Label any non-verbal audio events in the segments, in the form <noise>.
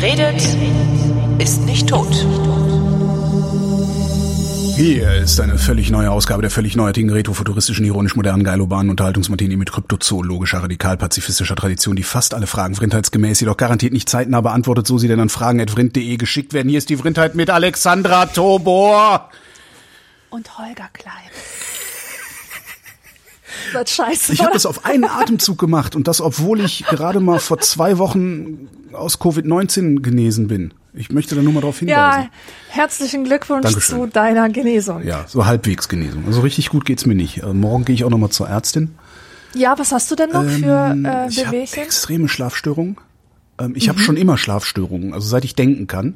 Wer redet, ist nicht tot. Hier ist eine völlig neue Ausgabe der völlig neuartigen retrofuturistischen, ironisch-modernen, geilobanen Unterhaltungsmartini mit kryptozoologischer, radikal-pazifistischer Tradition, die fast alle Fragen vrindheitsgemäß, jedoch garantiert nicht zeitnah beantwortet, so sie denn an fragen.vrind.de geschickt werden. Hier ist die Vrindheit mit Alexandra Tobor. Und Holger Klein. Das scheiße. Ich habe das auf einen Atemzug gemacht und das, obwohl ich gerade mal vor zwei Wochen aus Covid-19 genesen bin. Ich möchte da nur mal darauf hinweisen. Ja, herzlichen Glückwunsch Dankeschön. zu deiner Genesung. Ja, so halbwegs Genesung. Also richtig gut geht's mir nicht. Äh, morgen gehe ich auch noch mal zur Ärztin. Ja, was hast du denn noch für Ähm, äh, ich habe extreme Schlafstörungen. Ähm, ich Mhm. habe schon immer Schlafstörungen, also seit ich denken kann.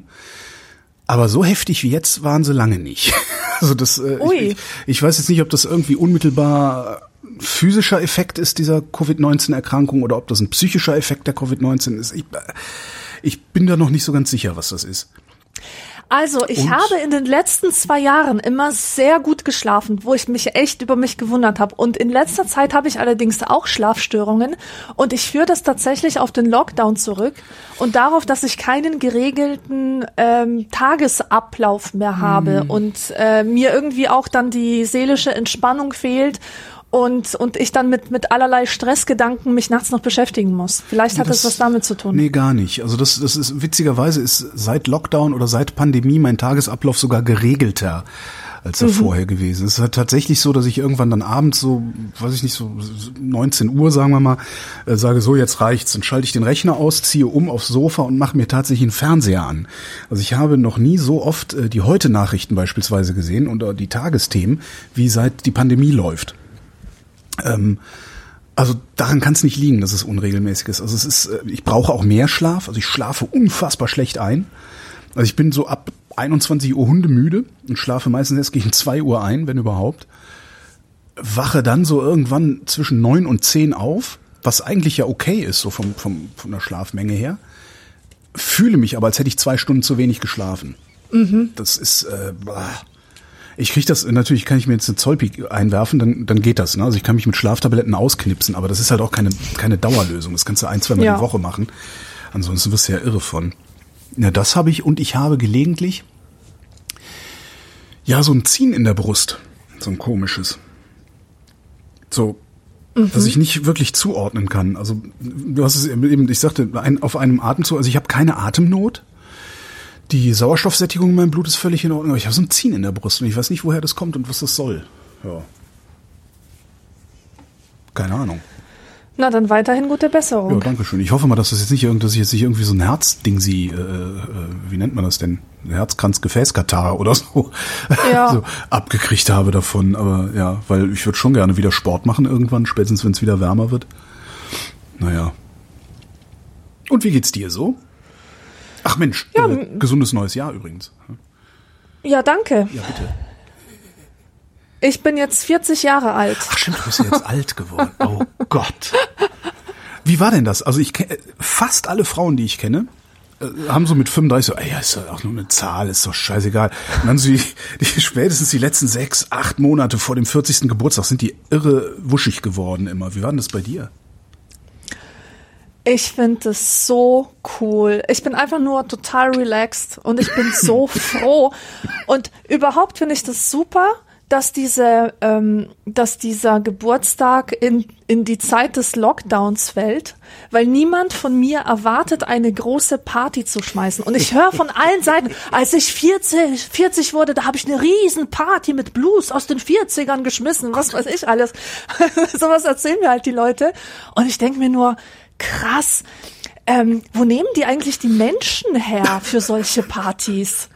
Aber so heftig wie jetzt waren sie lange nicht. <laughs> Also das, äh, Ui. ich, ich weiß jetzt nicht, ob das irgendwie unmittelbar physischer Effekt ist dieser Covid-19-Erkrankung oder ob das ein psychischer Effekt der Covid-19 ist. Ich, ich bin da noch nicht so ganz sicher, was das ist. Also, ich Und? habe in den letzten zwei Jahren immer sehr gut geschlafen, wo ich mich echt über mich gewundert habe. Und in letzter Zeit habe ich allerdings auch Schlafstörungen. Und ich führe das tatsächlich auf den Lockdown zurück und darauf, dass ich keinen geregelten ähm, Tagesablauf mehr habe und äh, mir irgendwie auch dann die seelische Entspannung fehlt. Und, und ich dann mit, mit allerlei Stressgedanken mich nachts noch beschäftigen muss. Vielleicht hat das, Das- was damit zu tun. Nee, gar nicht. Also das, das ist witzigerweise ist seit Lockdown oder seit Pandemie mein Tagesablauf sogar geregelter als er vorher gewesen ist. Es ist halt tatsächlich so, dass ich irgendwann dann abends so, weiß ich nicht, so 19 Uhr, sagen wir mal, äh, sage, so jetzt reicht's. Dann schalte ich den Rechner aus, ziehe um aufs Sofa und mache mir tatsächlich einen Fernseher an. Also ich habe noch nie so oft äh, die Heute-Nachrichten beispielsweise gesehen oder die Tagesthemen, wie seit die Pandemie läuft. Ähm, also daran kann es nicht liegen, dass es unregelmäßig ist. Also es ist, äh, ich brauche auch mehr Schlaf. Also ich schlafe unfassbar schlecht ein. Also ich bin so ab 21 Uhr hundemüde und schlafe meistens erst gegen 2 Uhr ein, wenn überhaupt. Wache dann so irgendwann zwischen 9 und 10 auf, was eigentlich ja okay ist, so vom, vom, von der Schlafmenge her. Fühle mich aber, als hätte ich zwei Stunden zu wenig geschlafen. Das ist, äh, bah. Ich kriege das, natürlich kann ich mir jetzt eine Zollpik einwerfen, dann, dann geht das. Ne? Also ich kann mich mit Schlaftabletten ausknipsen, aber das ist halt auch keine, keine Dauerlösung. Das kannst du ein, zwei Mal Ja. die Woche machen. Ansonsten wirst du ja irre von. Ja, das habe ich und ich habe gelegentlich ja so ein Ziehen in der Brust. So ein komisches. So, dass ich nicht wirklich zuordnen kann. Also du hast es eben, ich sagte, ein, auf einem Atemzug, also ich habe keine Atemnot. Die Sauerstoffsättigung in meinem Blut ist völlig in Ordnung, aber ich habe so ein Ziehen in der Brust und ich weiß nicht, woher das kommt und was das soll. Ja. Keine Ahnung. Na, dann weiterhin gute Besserung. Ja, danke schön. Ich hoffe mal, dass das jetzt nicht irgendwie, dass ich jetzt nicht irgendwie so ein Herzding sie, äh, äh, wie nennt man das denn? Herzkranz-Gefäßkatar oder so, <laughs> Ja. so abgekriegt habe davon. Aber ja, weil ich würde schon gerne wieder Sport machen irgendwann, spätestens wenn es wieder wärmer wird. Naja. Und wie geht's dir so? Ach Mensch, Ja, äh, gesundes neues Jahr übrigens. Ja, danke. Ja, bitte. Ich bin jetzt 40 Jahre alt. Ach stimmt, du bist ja jetzt alt geworden. Oh Gott. Wie war denn das? Also ich kenne fast alle Frauen, die ich kenne, äh, haben so mit 35 so, ey, ja, ist doch auch nur eine Zahl, ist doch scheißegal. Und dann so die, die spätestens die letzten sechs, acht Monate vor dem 40. Geburtstag sind die irre wuschig geworden immer. Wie war denn das bei dir? Ich finde es so cool. Ich bin einfach nur total relaxed und ich bin so <laughs> froh. Und überhaupt finde ich das super, dass diese, ähm, dass dieser Geburtstag in, in die Zeit des Lockdowns fällt, weil niemand von mir erwartet, eine große Party zu schmeißen. Und ich höre von allen Seiten, als ich 40, 40 wurde, da habe ich eine riesen Party mit Blues aus den 40ern geschmissen, was weiß ich alles. <laughs> Sowas erzählen mir halt die Leute. Und ich denke mir nur, krass, ähm, wo nehmen die eigentlich die Menschen her für solche Partys?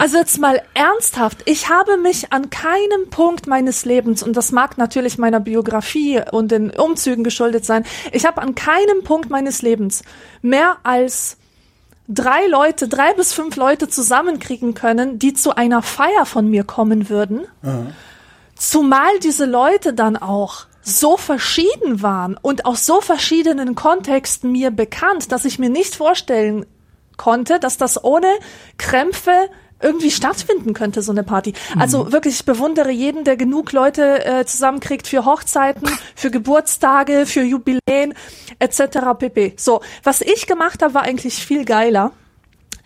Also jetzt mal ernsthaft, ich habe mich an keinem Punkt meines Lebens, und das mag natürlich meiner Biografie und den Umzügen geschuldet sein, ich habe an keinem Punkt meines Lebens mehr als drei Leute, drei bis fünf Leute zusammenkriegen können, die zu einer Feier von mir kommen würden. Zumal diese Leute dann auch so verschieden waren und aus so verschiedenen Kontexten mir bekannt, dass ich mir nicht vorstellen konnte, dass das ohne Krämpfe irgendwie stattfinden könnte, so eine Party. Also wirklich, ich bewundere jeden, der genug Leute äh, zusammenkriegt für Hochzeiten, <laughs> für Geburtstage, für Jubiläen etc. pp. So, was ich gemacht habe, war eigentlich viel geiler.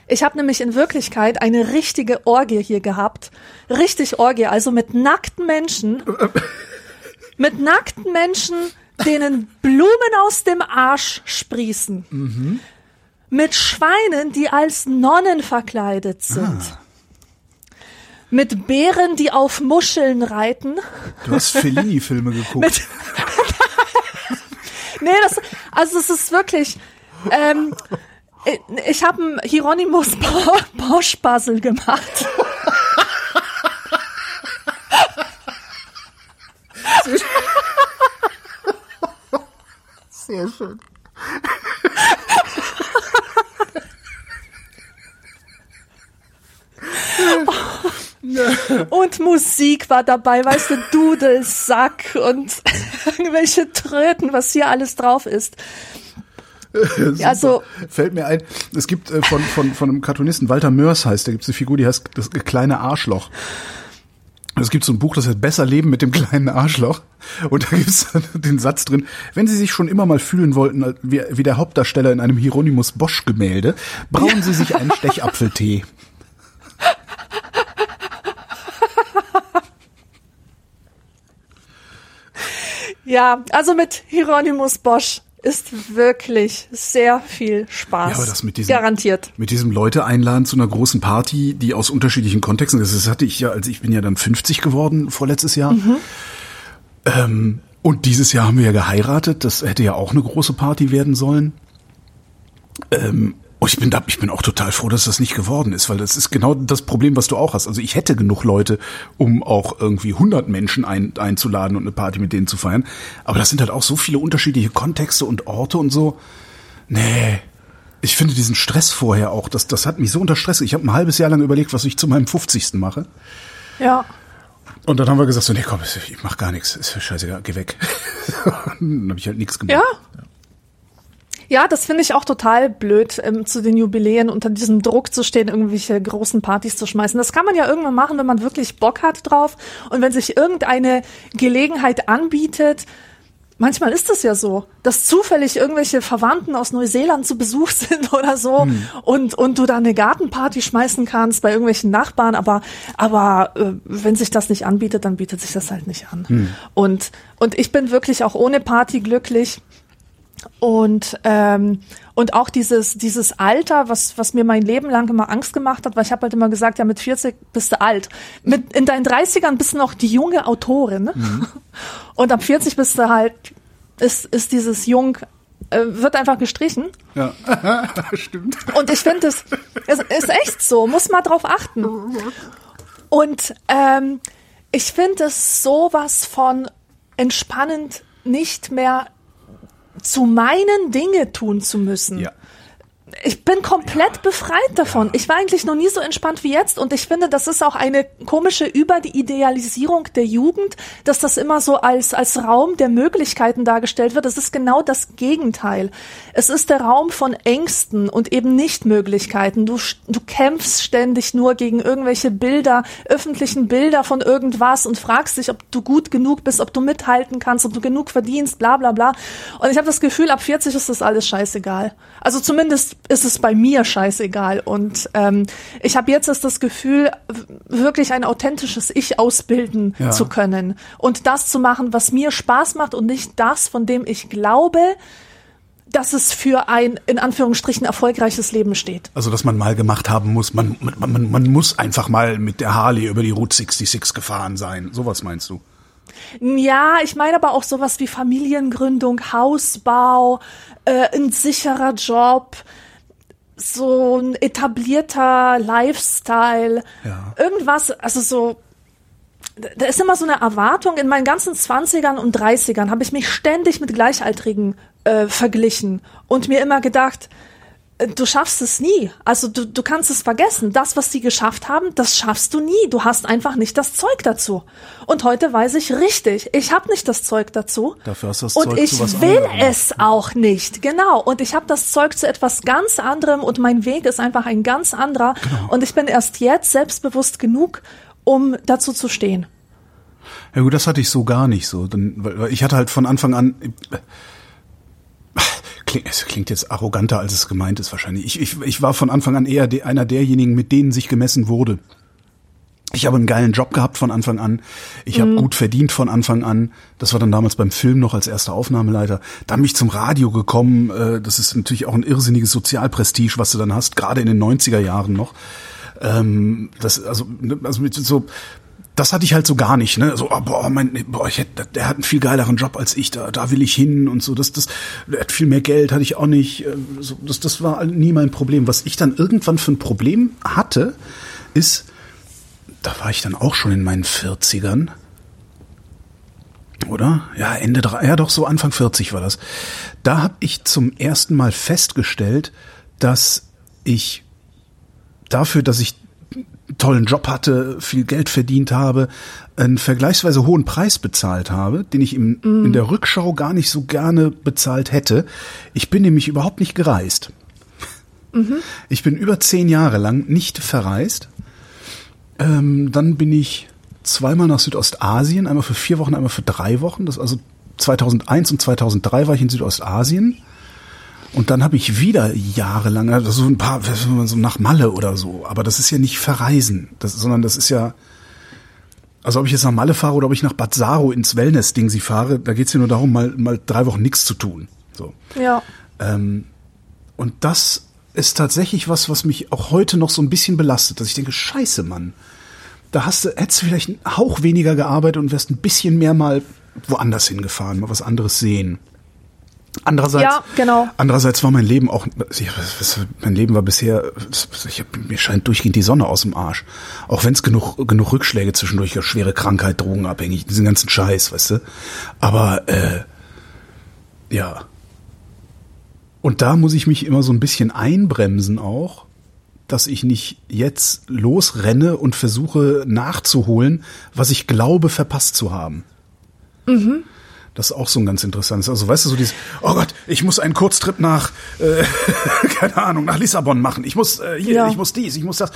Ich habe nämlich in Wirklichkeit eine richtige Orgie hier gehabt. Richtig Orgie, also mit nackten Menschen. <laughs> mit nackten Menschen, denen Blumen aus dem Arsch sprießen. Mit Schweinen, die als Nonnen verkleidet sind. Mit Bären, die auf Muscheln reiten. Du hast Fellini-Filme <laughs> geguckt. <laughs> Nee, das, also es ist wirklich, ähm, ich- habe einen Hieronymus <laughs> Bosch Puzzle gemacht. Sehr schön. <laughs> Und Musik war dabei, weißt du, Dudelsack und <laughs> irgendwelche Tröten, was hier alles drauf ist. <laughs> Super. Also- fällt mir ein, es gibt äh, von, von, von einem Cartoonisten, Walter Mörs heißt, da gibt es eine Figur, die heißt das kleine Arschloch. Es gibt so ein Buch, das heißt Besser leben mit dem kleinen Arschloch. Und da gibt es <laughs> den Satz drin, wenn Sie sich schon immer mal fühlen wollten, wie, wie der Hauptdarsteller in einem Hieronymus Bosch Gemälde, brauen Sie sich einen <laughs> Stechapfeltee. Ja, also mit Hieronymus Bosch ist wirklich sehr viel Spaß. Ja, aber das mit diesem, Garantiert. Mit diesem Leute einladen zu einer großen Party, die aus unterschiedlichen Kontexten, das, das hatte ich ja, als ich bin ja dann 50 geworden, vorletztes Jahr. Ähm, und dieses Jahr haben wir ja geheiratet, das hätte ja auch eine große Party werden sollen. Ähm, und ich bin da, ich bin auch total froh, dass das nicht geworden ist, weil das ist genau das Problem, was du auch hast. Also ich hätte genug Leute, um auch irgendwie 100 Menschen ein, einzuladen und eine Party mit denen zu feiern. Aber das sind halt auch so viele unterschiedliche Kontexte und Orte und so. Nee. Ich finde diesen Stress vorher auch, das, das hat mich so unter Stress. Ich habe ein halbes Jahr lang überlegt, was ich zu meinem 50. mache. Ja. Und dann haben wir gesagt, so, nee, komm, ich mach gar nichts. Ist scheißegal, geh weg. <laughs> dann habe ich halt nichts gemacht. Ja. Ja, das finde ich auch total blöd, ähm, zu den Jubiläen unter diesem Druck zu stehen, irgendwelche großen Partys zu schmeißen. Das kann man ja irgendwann machen, wenn man wirklich Bock hat drauf und wenn sich irgendeine Gelegenheit anbietet. Manchmal ist es ja so, dass zufällig irgendwelche Verwandten aus Neuseeland zu Besuch <laughs> sind oder so und, und du da eine Gartenparty schmeißen kannst bei irgendwelchen Nachbarn, aber, aber äh, wenn sich das nicht anbietet, dann bietet sich das halt nicht an. Und, und ich bin wirklich auch ohne Party glücklich. Und, ähm, und auch dieses, dieses Alter, was, was mir mein Leben lang immer Angst gemacht hat, weil ich habe halt immer gesagt, ja, mit 40 bist du alt. Mit, in deinen 30ern bist du noch die junge Autorin. Und ab 40 bist du halt, ist, ist dieses Jung, äh, wird einfach gestrichen. Ja, <laughs> stimmt. Und ich finde, es es ist echt so, muss man drauf achten. Und ähm, ich finde es sowas von entspannend, nicht mehr zu meinen Dinge tun zu müssen. Ja. Ich bin komplett befreit davon. Ich war eigentlich noch nie so entspannt wie jetzt und ich finde, das ist auch eine komische Überidealisierung der Jugend, dass das immer so als, als Raum der Möglichkeiten dargestellt wird. Das ist genau das Gegenteil. Es ist der Raum von Ängsten und eben Nichtmöglichkeiten. Du, du kämpfst ständig nur gegen irgendwelche Bilder, öffentlichen Bilder von irgendwas und fragst dich, ob du gut genug bist, ob du mithalten kannst, ob du genug verdienst, bla bla bla. Und ich habe das Gefühl, ab 40 ist das alles scheißegal. Also zumindest ist es bei mir scheißegal. Und ähm, ich habe jetzt erst das Gefühl, wirklich ein authentisches Ich ausbilden Ja. zu können und das zu machen, was mir Spaß macht und nicht das, von dem ich glaube, dass es für ein in Anführungsstrichen erfolgreiches Leben steht. Also, dass man mal gemacht haben muss, man, man, man, man muss einfach mal mit der Harley über die Route 66 gefahren sein. Sowas meinst du? Ja, ich meine aber auch sowas wie Familiengründung, Hausbau, äh, ein sicherer Job, so ein etablierter Lifestyle, Ja. irgendwas, also so, da ist immer so eine Erwartung. In meinen ganzen 20ern und 30ern habe ich mich ständig mit Gleichaltrigen äh, verglichen und mir immer gedacht, du schaffst es nie. Also du, du kannst es vergessen. Das, was sie geschafft haben, das schaffst du nie. Du hast einfach nicht das Zeug dazu. Und heute weiß ich richtig, ich habe nicht das Zeug dazu. Dafür hast du das und Zeug ich zu will anderem. es auch nicht. Genau. Und ich habe das Zeug zu etwas ganz anderem und mein Weg ist einfach ein ganz anderer. Genau. Und ich bin erst jetzt selbstbewusst genug, um dazu zu stehen. Ja gut, das hatte ich so gar nicht so. Weil ich hatte halt von Anfang an. Klingt, es klingt jetzt arroganter, als es gemeint ist wahrscheinlich. Ich, ich, ich war von Anfang an eher de, einer derjenigen, mit denen sich gemessen wurde. Ich habe einen geilen Job gehabt von Anfang an. Ich habe gut verdient von Anfang an. Das war dann damals beim Film noch als erster Aufnahmeleiter. Dann bin ich zum Radio gekommen. Äh, Das ist natürlich auch ein irrsinniges Sozialprestige, was du dann hast, gerade in den 90er Jahren noch. Ähm, Das, also, ne, also mit so, das hatte ich halt so gar nicht, ne? So, oh, boah, mein, boah, ich hätte, der hat einen viel geileren Job als ich, da, da will ich hin und so. Das, das, der hat viel mehr Geld, hatte ich auch nicht. äh, So, das, das war nie mein Problem. Was ich dann irgendwann für ein Problem hatte, ist, da war ich dann auch schon in meinen 40ern. Oder? Ja, Ende drei, ja doch, so Anfang 40 war das. Da habe ich zum ersten Mal festgestellt, dass ich dafür, dass ich tollen Job hatte, viel Geld verdient habe, einen vergleichsweise hohen Preis bezahlt habe, den ich im, in der Rückschau gar nicht so gerne bezahlt hätte. Ich bin nämlich überhaupt nicht gereist. Ich bin über zehn Jahre lang nicht verreist. Ähm, dann bin ich zweimal nach Südostasien, einmal für vier Wochen, einmal für drei Wochen. Das also 2001 und 2003 war ich in Südostasien. Und dann habe ich wieder jahrelang, also so ein paar, so nach Malle oder so. Aber das ist ja nicht verreisen, das, sondern das ist ja, also ob ich jetzt nach Malle fahre oder ob ich nach Bad Saro ins Wellness-Ding sie fahre, da geht's ja nur darum, mal, mal drei Wochen nichts zu tun. So. Ja. Ähm, und das ist tatsächlich was, was mich auch heute noch so ein bisschen belastet, dass ich denke, scheiße, Mann. Da hast du, hättest du vielleicht einen Hauch weniger gearbeitet und wärst ein bisschen mehr mal woanders hingefahren, mal was anderes sehen. Andererseits, Ja, genau. andererseits war mein Leben auch, mein Leben war bisher, ich mir scheint durchgehend die Sonne aus dem Arsch. Auch wenn es genug, genug Rückschläge zwischendurch, schwere Krankheit, drogenabhängig, diesen ganzen Scheiß, weißt du. Aber, äh, ja. Und da muss ich mich immer so ein bisschen einbremsen auch, dass ich nicht jetzt losrenne und versuche nachzuholen, was ich glaube verpasst zu haben. Das ist auch so ein ganz interessantes. Also weißt du, so dieses, oh Gott, ich muss einen Kurztrip nach, äh, <laughs> keine Ahnung, nach Lissabon machen. Ich muss äh, hier, Ja. ich muss dies, ich muss das.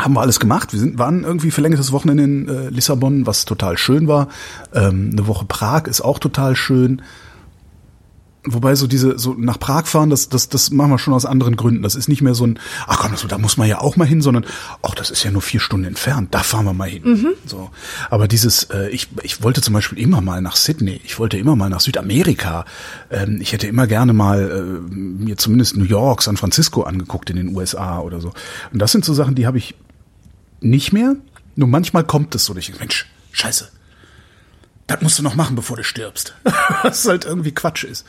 Haben wir alles gemacht. Wir sind, waren irgendwie verlängertes Wochenende in äh, Lissabon, was total schön war. Ähm, eine Woche Prag ist auch total schön. Wobei so diese, so nach Prag fahren, das, das, das machen wir schon aus anderen Gründen. Das ist nicht mehr so ein, ach komm, so, da muss man ja auch mal hin, sondern, ach, das ist ja nur vier Stunden entfernt, da fahren wir mal hin. So. Aber dieses, äh, ich, ich wollte zum Beispiel immer mal nach Sydney, ich wollte immer mal nach Südamerika. Ähm, ich hätte immer gerne mal äh, mir zumindest New York, San Francisco angeguckt in den USA oder so. Und das sind so Sachen, die habe ich nicht mehr. Nur manchmal kommt es so, dass ich denke, Mensch, scheiße. Das musst du noch machen, bevor du stirbst. <laughs> Was halt irgendwie Quatsch ist.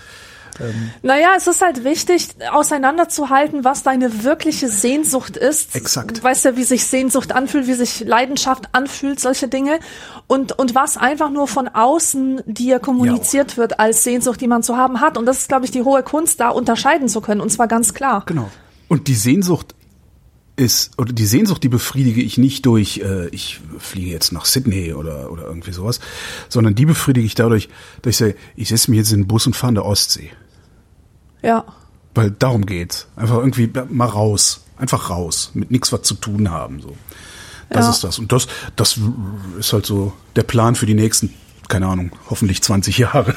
Naja, es ist halt wichtig, auseinanderzuhalten, was deine wirkliche Sehnsucht ist. Exakt. Du weißt ja, wie sich Sehnsucht anfühlt, wie sich Leidenschaft anfühlt, solche Dinge. Und, und was einfach nur von außen dir kommuniziert wird als Sehnsucht, die man zu haben hat. Und das ist, glaube ich, die hohe Kunst, da unterscheiden zu können. Und zwar ganz klar. Genau. Und die Sehnsucht ist, oder die Sehnsucht, die befriedige ich nicht durch, äh, ich fliege jetzt nach Sydney oder, oder irgendwie sowas, sondern die befriedige ich dadurch, dass ich sage, ich setze mich jetzt in den Bus und fahre an der Ostsee. Ja. Weil darum geht's. Einfach irgendwie mal raus. Einfach raus. Mit nichts was zu tun haben. So. Das Ja. ist das. Und das, das ist halt so der Plan für die nächsten, keine Ahnung, hoffentlich 20 Jahre.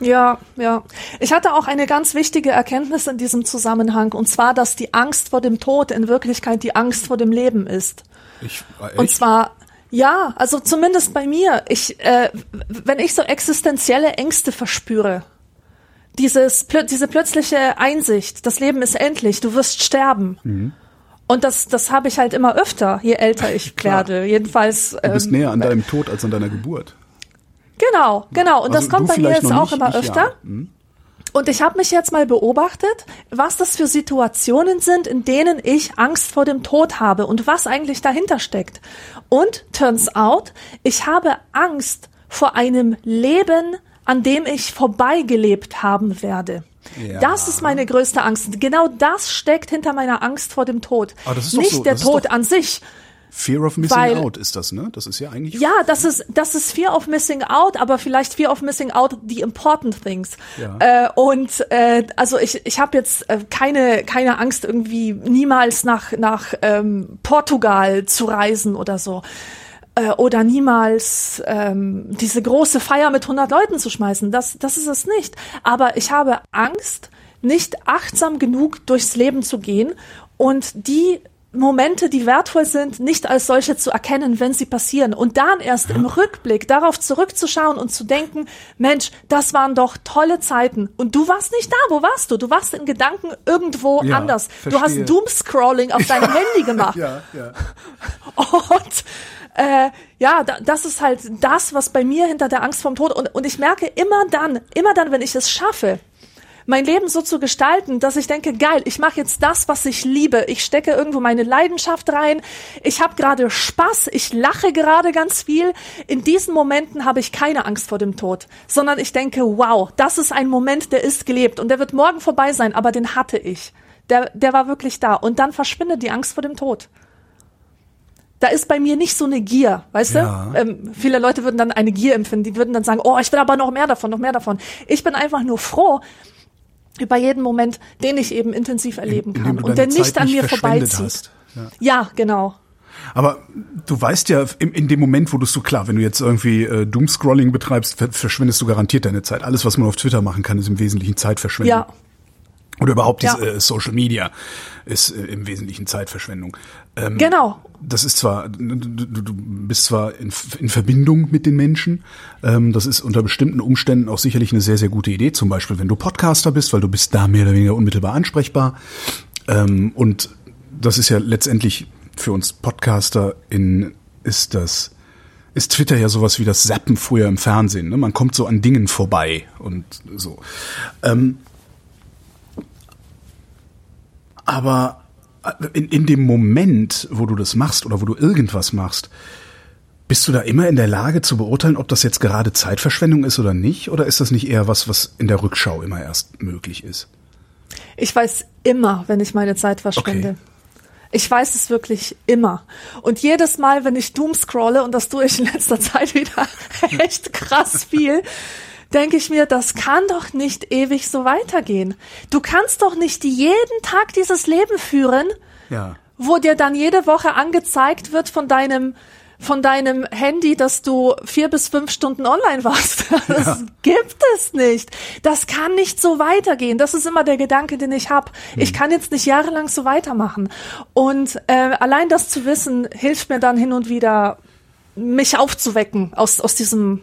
Ja, ja. Ich hatte auch eine ganz wichtige Erkenntnis in diesem Zusammenhang, und zwar, dass die Angst vor dem Tod in Wirklichkeit die Angst vor dem Leben ist. Ich, Und zwar, ja, also zumindest bei mir. Ich, äh, wenn ich so existenzielle Ängste verspüre, dieses, plö- diese plötzliche Einsicht, das Leben ist endlich, du wirst sterben. Und das, das habe ich halt immer öfter, je älter <laughs> ich werde. Jedenfalls. du bist ähm, näher an deinem Tod als an deiner Geburt. Genau, genau. Und Also das kommt bei mir jetzt auch nicht, immer öfter. ja. Hm? Und ich habe mich jetzt mal beobachtet, was das für Situationen sind, in denen ich Angst vor dem Tod habe und was eigentlich dahinter steckt. Und turns out, ich habe Angst vor einem Leben, an dem ich vorbeigelebt haben werde. Ja. Das ist meine größte Angst. Genau das steckt hinter meiner Angst vor dem Tod. Nicht so, der Tod doch- an sich. Fear of Missing Weil- Out ist das, ne? Das ist ja eigentlich. Ja, das ist, das ist Fear of Missing Out, aber vielleicht Fear of Missing Out the important things. Ja. Äh, und äh, also ich, ich habe jetzt äh, keine, keine Angst, irgendwie niemals nach, nach ähm, Portugal zu reisen oder so. Äh, oder niemals ähm, diese große Feier mit 100 Leuten zu schmeißen. Das, das ist es nicht. Aber ich habe Angst, nicht achtsam genug durchs Leben zu gehen und die Momente, die wertvoll sind, nicht als solche zu erkennen, wenn sie passieren. Und dann erst im Rückblick darauf zurückzuschauen und zu denken, Mensch, das waren doch tolle Zeiten. Und du warst nicht da. Wo warst du? Du warst in Gedanken irgendwo Ja, anders. verstehe. Du hast Doomscrolling auf deinem <laughs> Handy gemacht. Ja, ja. Und äh, ja, da, das ist halt das, was bei mir hinter der Angst vom Tod und, und ich merke immer dann, immer dann, wenn ich es schaffe, mein Leben so zu gestalten, dass ich denke, geil, ich mache jetzt das, was ich liebe. Ich stecke irgendwo meine Leidenschaft rein. Ich habe gerade Spaß, ich lache gerade ganz viel. In diesen Momenten habe ich keine Angst vor dem Tod, sondern ich denke, wow, das ist ein Moment, der ist gelebt und der wird morgen vorbei sein, aber den hatte ich. Der, der war wirklich da. Und dann verschwindet die Angst vor dem Tod da ist bei mir nicht so eine Gier, weißt Ja. du? Ähm, viele Leute würden dann eine Gier empfinden, die würden dann sagen, oh, ich will aber noch mehr davon, noch mehr davon. Ich bin einfach nur froh über jeden Moment, den ich eben intensiv erleben In kann und der deine nicht Zeit an mir vorbeizieht. Ja. Ja, genau. Aber du weißt ja, in, in dem Moment, wo du so klar, wenn du jetzt irgendwie äh, Doomscrolling betreibst, ver verschwendest du garantiert deine Zeit. Alles, was man auf Twitter machen kann, ist im Wesentlichen Zeitverschwendung. Ja, Oder überhaupt Ja. diese, äh, Social Media ist äh, im Wesentlichen Zeitverschwendung. Ähm, genau. das ist zwar, du, du bist zwar in, in Verbindung mit den Menschen, ähm, das ist unter bestimmten Umständen auch sicherlich eine sehr, sehr gute Idee, zum Beispiel wenn du Podcaster bist, weil du bist da mehr oder weniger unmittelbar ansprechbar. Ähm, und das ist ja letztendlich für uns Podcaster in, ist das, ist Twitter ja sowas wie das Zappen früher im Fernsehen. Ne? Man kommt so an Dingen vorbei und so. Ähm, aber in, in dem Moment, wo du das machst oder wo du irgendwas machst, bist du da immer in der Lage zu beurteilen, ob das jetzt gerade Zeitverschwendung ist oder nicht? Oder ist das nicht eher was, was in der Rückschau immer erst möglich ist? Ich weiß immer, wenn ich meine Zeit verschwende. Okay. Ich weiß es wirklich immer. Und jedes Mal, wenn ich Doom scrolle, und das tue ich in letzter Zeit wieder <laughs> echt krass viel, denke ich mir, das kann doch nicht ewig so weitergehen. Du kannst doch nicht jeden Tag dieses Leben führen, Ja. wo dir dann jede Woche angezeigt wird von deinem von deinem Handy, dass du vier bis fünf Stunden online warst. <laughs> Das gibt es nicht. Das kann nicht so weitergehen. Das ist immer der Gedanke, den ich habe. Ich kann jetzt nicht jahrelang so weitermachen. Und äh, allein das zu wissen, hilft mir dann hin und wieder, mich aufzuwecken aus, aus diesem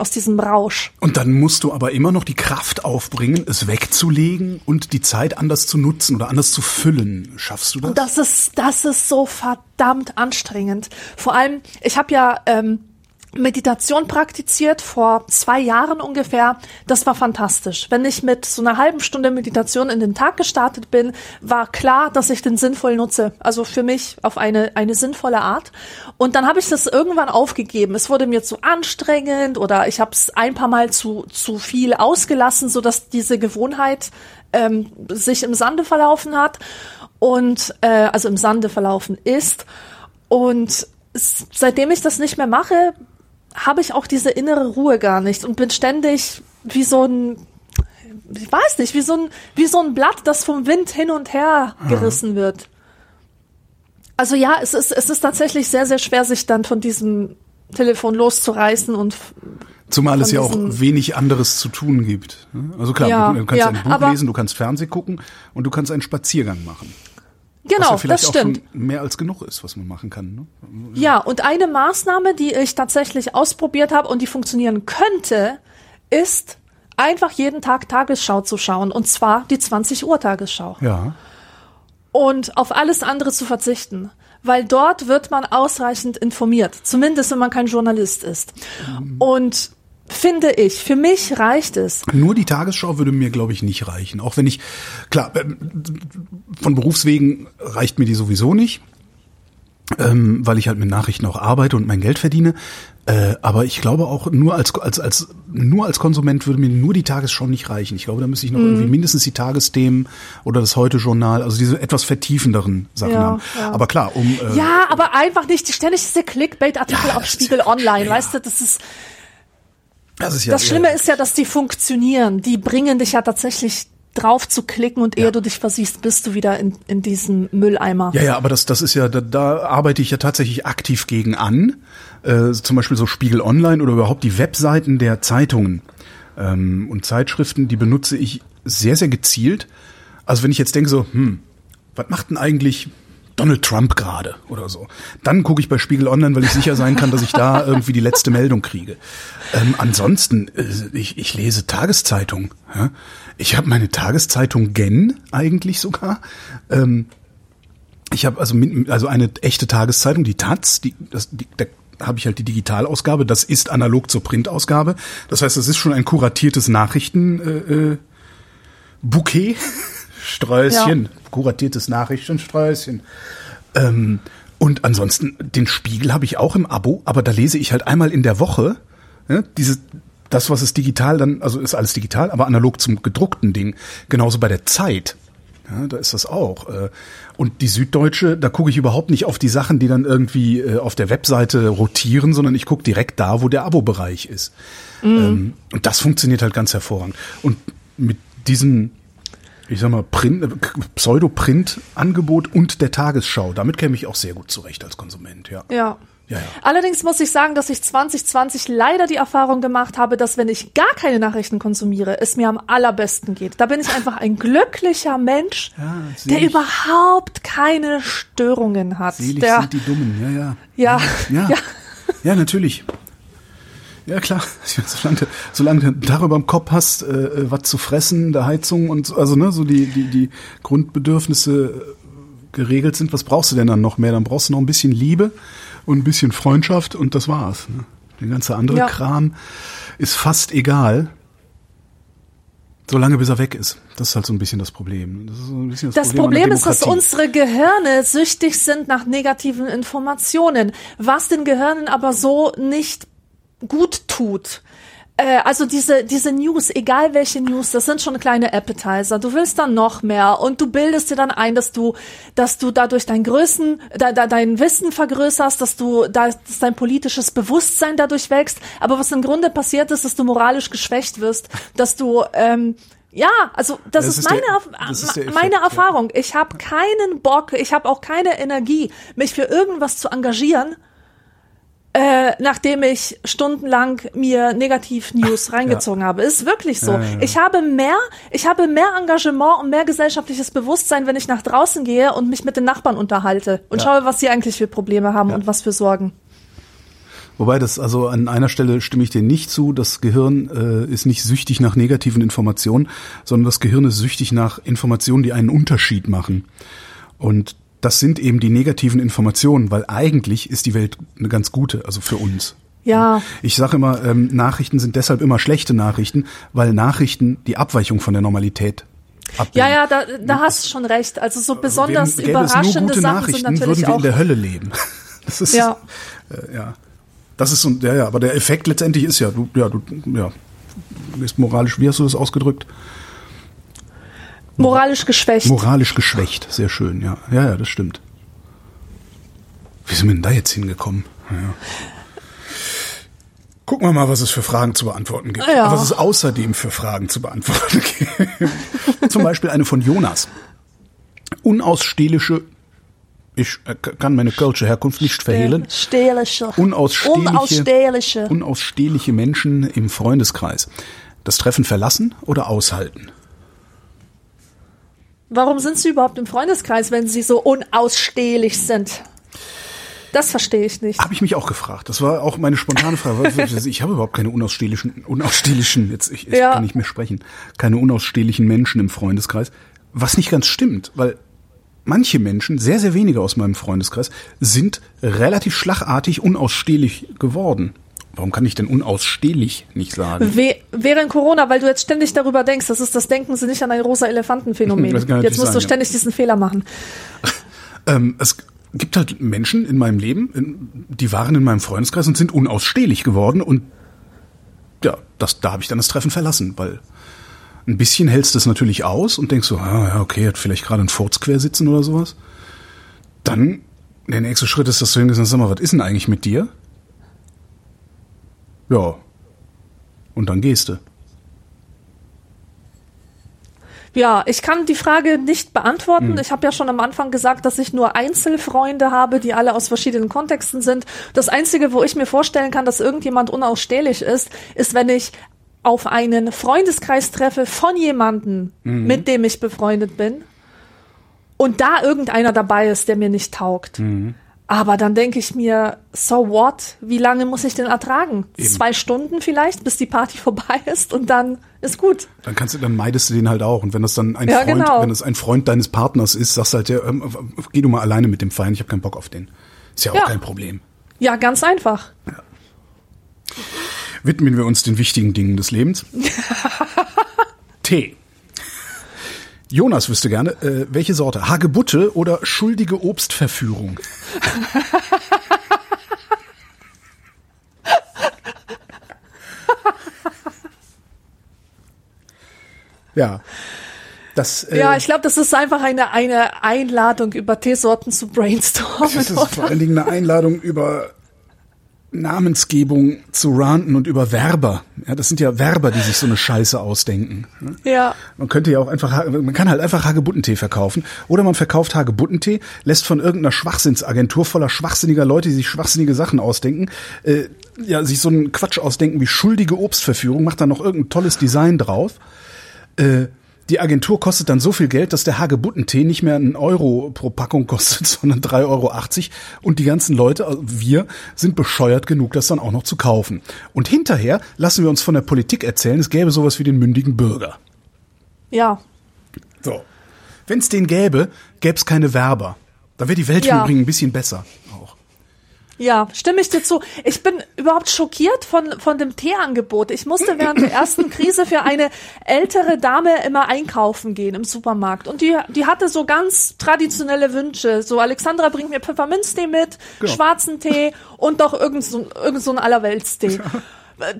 aus diesem Rausch. Und dann musst du aber immer noch die Kraft aufbringen, es wegzulegen und die Zeit anders zu nutzen oder anders zu füllen. Schaffst du das? Das ist, das ist so verdammt anstrengend. Vor allem, ich habe ja ähm, Meditation praktiziert vor zwei Jahren ungefähr. Das war fantastisch. Wenn ich mit so einer halben Stunde Meditation in den Tag gestartet bin, war klar, dass ich den sinnvoll nutze. Also für mich auf eine, eine sinnvolle Art. Und dann habe ich das irgendwann aufgegeben. Es wurde mir zu anstrengend oder ich habe es ein paar Mal zu, zu viel ausgelassen, sodass diese Gewohnheit ähm, sich im Sande verlaufen hat und äh, also im Sande verlaufen ist. Und seitdem ich das nicht mehr mache, habe ich auch diese innere Ruhe gar nicht und bin ständig wie so ein, ich weiß nicht, wie so ein, wie so ein Blatt, das vom Wind hin und her gerissen wird. Also ja, es ist, es ist tatsächlich sehr, sehr schwer, sich dann von diesem Telefon loszureißen und Zumal es ja auch wenig anderes zu tun gibt. ne? Also klar, Ja, du, kannst ja, ein Buch lesen, du kannst Fernsehen gucken und du kannst einen Spaziergang machen. Was genau, ja vielleicht das stimmt. mehr als genug ist, was man machen kann. Ne? Ja, und eine Maßnahme, die ich tatsächlich ausprobiert habe und die funktionieren könnte, ist einfach jeden Tag Tagesschau zu schauen. Und zwar die 20 Uhr Tagesschau. Ja. Und auf alles andere zu verzichten. Weil dort wird man ausreichend informiert. Zumindest, wenn man kein Journalist ist. Und finde ich, für mich reicht es. Nur die Tagesschau würde mir, glaube ich, nicht reichen. Auch wenn ich, klar, ähm, von Berufswegen reicht mir die sowieso nicht. ähm, weil ich halt mit Nachrichten auch arbeite und mein Geld verdiene. Äh, aber ich glaube auch nur als, als, als, nur als Konsument würde mir nur die Tagesschau nicht reichen. Ich glaube, da müsste ich noch irgendwie mindestens die Tagesthemen oder das Heute-Journal, also diese etwas vertiefenderen Sachen Ja, haben. ja. Aber klar, um, äh, Ja, aber einfach nicht ständig diese Clickbait-Artikel Ja, auf Spiegel Online, weißt du, das ist, das ist ja das Schlimme ist ja, dass die funktionieren. Die bringen dich ja tatsächlich drauf zu klicken und ehe du dich versiehst, bist du wieder in, in diesem Mülleimer. Ja, ja, aber das, das ist ja, da, da arbeite ich ja tatsächlich aktiv gegen an. Äh, zum Beispiel so Spiegel Online oder überhaupt die Webseiten der Zeitungen ähm, und Zeitschriften, die benutze ich sehr, sehr gezielt. Also wenn ich jetzt denke so, hm, was macht denn eigentlich Donald Trump gerade oder so? Dann gucke ich bei Spiegel Online, weil ich sicher sein kann, dass ich da <laughs> irgendwie die letzte Meldung kriege. Ähm, ansonsten, äh, ich, ich lese Tageszeitung. Ja? Ich habe meine Tageszeitung Gen eigentlich sogar. Ähm, ich habe also also eine echte Tageszeitung, die Taz, die, das, die, da habe ich halt die Digitalausgabe. Das ist analog zur Printausgabe. Das heißt, es ist schon ein kuratiertes Nachrichten äh, äh, Bouquet, <laughs> Sträußchen, kuratiertes Nachrichtensträußchen. Ähm, und ansonsten den Spiegel habe ich auch im Abo, aber da lese ich halt einmal in der Woche ja, diese das, was es digital dann, also ist alles digital, aber analog zum gedruckten Ding. Genauso bei der Zeit. Ja, da ist das auch. Äh, Und die Süddeutsche, da gucke ich überhaupt nicht auf die Sachen, die dann irgendwie äh, auf der Webseite rotieren, sondern ich gucke direkt da, wo der Abo-Bereich ist. Ähm, Und das funktioniert halt ganz hervorragend. Und mit diesem, ich sag mal, Print, äh, Pseudo-Print-Angebot und der Tagesschau, damit käme ich auch sehr gut zurecht als Konsument, ja. Ja. Ja, ja. Allerdings muss ich sagen, dass ich 2020 leider die Erfahrung gemacht habe, dass wenn ich gar keine Nachrichten konsumiere, es mir am allerbesten geht. Da bin ich einfach ein <laughs> glücklicher Mensch, Ja, der ich. überhaupt keine Störungen hat. Selig der, sind die Dummen, ja, ja. ja, Ja, <laughs> ja. ja, natürlich. Ja klar, <laughs> solange, du- solange du darüber im Kopf hast, äh, äh, was zu fressen, der Heizung und so, also ne, so die die die Grundbedürfnisse äh, geregelt sind, was brauchst du denn dann noch mehr? Dann brauchst du noch ein bisschen Liebe und ein bisschen Freundschaft und das war's. Ne? Der ganze andere Ja. Kram ist fast egal, solange bis er weg ist. Das ist halt so ein bisschen das Problem. Das ist so ein bisschen das, Das Problem, Problem ist, dass unsere Gehirne süchtig sind nach negativen Informationen, was den Gehirnen aber so nicht gut tut. Äh, also diese, diese News, egal welche News, das sind schon kleine Appetizer. Du willst dann noch mehr und du bildest dir dann ein, dass du, dass du dadurch dein Größen, de, de, dein Wissen vergrößerst, dass du, dass dein politisches Bewusstsein dadurch wächst. Aber was im Grunde passiert ist, dass du moralisch geschwächt wirst, dass du, ähm, ja, also das, Das ist, ist meine, der- das ist der meine Effekt, ja. Erfahrung. Ich habe keinen Bock, ich habe auch keine Energie, mich für irgendwas zu engagieren, äh, nachdem ich stundenlang mir Negativ-News reingezogen habe. Ist wirklich so. Ja, ja, ja. Ich habe mehr, ich habe mehr Engagement und mehr gesellschaftliches Bewusstsein, wenn ich nach draußen gehe und mich mit den Nachbarn unterhalte und Ja. schaue, was sie eigentlich für Probleme haben und was für Sorgen. Wobei das, also an einer Stelle stimme ich dir nicht zu. Das Gehirn äh, ist nicht süchtig nach negativen Informationen, sondern das Gehirn ist süchtig nach Informationen, die einen Unterschied machen. Und das sind eben die negativen Informationen, weil eigentlich ist die Welt eine ganz gute, also für uns. Ja. Ich sage immer, ähm, Nachrichten sind deshalb immer schlechte Nachrichten, weil Nachrichten die Abweichung von der Normalität abbilden. Ja, ja, da, da hast du schon recht. Also so besonders Wären- gäbe es nur überraschende gute Sachen Nachrichten, sind natürlich würden wir auch. in der Hölle leben. <laughs> Das ist Ja. äh, ja. Das ist so, ja, ja, aber der Effekt letztendlich ist ja, du, ja, du, ja, du bist moralisch, wie hast du das ausgedrückt? Moralisch geschwächt. Moralisch geschwächt, sehr schön, ja, ja, ja, das stimmt. Wie sind wir denn da jetzt hingekommen? Ja. Gucken wir mal, was es für Fragen zu beantworten gibt. Ja. Was es außerdem für Fragen zu beantworten <laughs> gibt. Zum Beispiel eine von Jonas. Unausstehliche, ich äh, kann meine kölsche Herkunft nicht verhehlen. Stehlische. Unausstehliche, Unausstehliche. unausstehliche Menschen im Freundeskreis. Das Treffen verlassen oder aushalten? Warum sind sie überhaupt im Freundeskreis, wenn sie so unausstehlich sind? Das verstehe ich nicht. Habe ich mich auch gefragt. Das war auch meine spontane Frage. Ich habe überhaupt keine unausstehlichen, unausstehlichen, jetzt ich, ich Ja. kann nicht mehr sprechen, keine unausstehlichen Menschen im Freundeskreis. Was nicht ganz stimmt, weil manche Menschen, sehr, sehr wenige aus meinem Freundeskreis, sind relativ schlagartig unausstehlich geworden. Warum kann ich denn unausstehlich nicht sagen? We während Corona, weil du jetzt ständig darüber denkst, das ist das Denken Sie nicht an ein rosa Elefantenphänomen. <laughs> Jetzt musst sein, du ja. ständig diesen Fehler machen. <laughs> Ähm, es, gibt halt Menschen in meinem Leben, die waren in meinem Freundeskreis und sind unausstehlich geworden und ja, das, da habe ich dann das Treffen verlassen, weil ein bisschen hältst du es natürlich aus und denkst so, ah, ja, okay, hat vielleicht gerade ein Furz quer sitzen oder sowas. Dann, der nächste Schritt ist, dass du hingehst und sag mal, was ist denn eigentlich mit dir? Ja. Und dann gehst du. Ja, ich kann die Frage nicht beantworten. Mhm. Ich habe ja schon am Anfang gesagt, dass ich nur Einzelfreunde habe, die alle aus verschiedenen Kontexten sind. Das Einzige, wo ich mir vorstellen kann, dass irgendjemand unausstehlich ist, ist, wenn ich auf einen Freundeskreis treffe von jemandem, mhm. mit dem ich befreundet bin, und da irgendeiner dabei ist, der mir nicht taugt. Mhm. Aber dann denke ich mir, so what? Wie lange muss ich denn ertragen? Eben. Zwei Stunden vielleicht, bis die Party <laughs> vorbei ist und dann ist gut. Dann kannst du, dann meidest du den halt auch. Und wenn das dann ein ja, Freund, genau. wenn es ein Freund deines Partners ist, sagst du halt, ja, ähm, geh du mal alleine mit dem Feind, ich habe keinen Bock auf den. Ist ja auch ja. kein Problem. Ja, ganz einfach. Ja. Widmen wir uns den wichtigen Dingen des Lebens. <laughs> Tee. Jonas wüsste gerne, äh, welche Sorte? Hagebutte oder schuldige Obstverführung? <laughs> ja. Das, äh, ja, ich glaube, das ist einfach eine, eine Einladung, über Teesorten zu brainstormen. <laughs> Das ist vor allen Dingen eine Einladung, über Namensgebung zu ranten und über Werber. Ja, das sind ja Werber, die sich so eine Scheiße ausdenken. Ja. Man könnte ja auch einfach, man kann halt einfach Hagebuttentee verkaufen. Oder man verkauft Hagebuttentee, lässt von irgendeiner Schwachsinnsagentur voller schwachsinniger Leute, die sich schwachsinnige Sachen ausdenken, äh, ja, sich so einen Quatsch ausdenken wie schuldige Obstverführung, macht dann noch irgendein tolles Design drauf. Äh, die Agentur kostet dann so viel Geld, dass der Hagebuttentee nicht mehr einen Euro pro Packung kostet, <laughs> sondern 3,80 Euro. Und die ganzen Leute, also wir, sind bescheuert genug, das dann auch noch zu kaufen. Und hinterher lassen wir uns von der Politik erzählen, es gäbe sowas wie den mündigen Bürger. Ja. So. Wenn es den gäbe, gäbe es keine Werber. Da wäre die Welt ja. übrigens ein bisschen besser. Ja, stimme ich dir zu. Ich bin überhaupt schockiert von, von dem Teeangebot. Ich musste während der ersten Krise für eine ältere Dame immer einkaufen gehen im Supermarkt. Und die, die hatte so ganz traditionelle Wünsche. So, Alexandra bringt mir Pfefferminztee mit, genau. schwarzen Tee und doch irgend so, irgend so ein Allerweltstee. <laughs>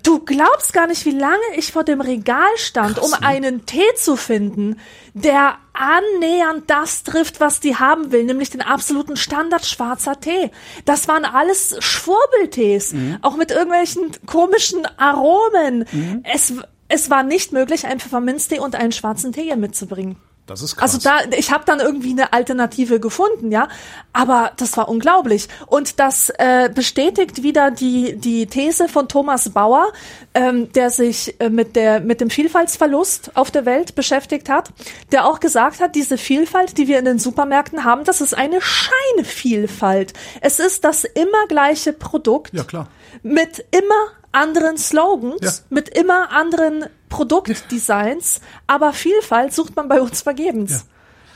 Du glaubst gar nicht, wie lange ich vor dem Regal stand, Krass, um ne? einen Tee zu finden, der annähernd das trifft, was die haben will, nämlich den absoluten Standard schwarzer Tee. Das waren alles Schwurbeltees, mhm. auch mit irgendwelchen komischen Aromen. Mhm. Es, es war nicht möglich, einen Pfefferminztee und einen schwarzen Tee hier mitzubringen. Das ist krass. Also da, ich habe dann irgendwie eine Alternative gefunden, ja, aber das war unglaublich und das äh, bestätigt wieder die die These von Thomas Bauer, ähm, der sich äh, mit der mit dem Vielfaltsverlust auf der Welt beschäftigt hat, der auch gesagt hat, diese Vielfalt, die wir in den Supermärkten haben, das ist eine Scheinvielfalt. Es ist das immer gleiche Produkt. Ja klar. Mit immer anderen Slogans, ja. mit immer anderen Produktdesigns, aber Vielfalt sucht man bei uns vergebens. Ja.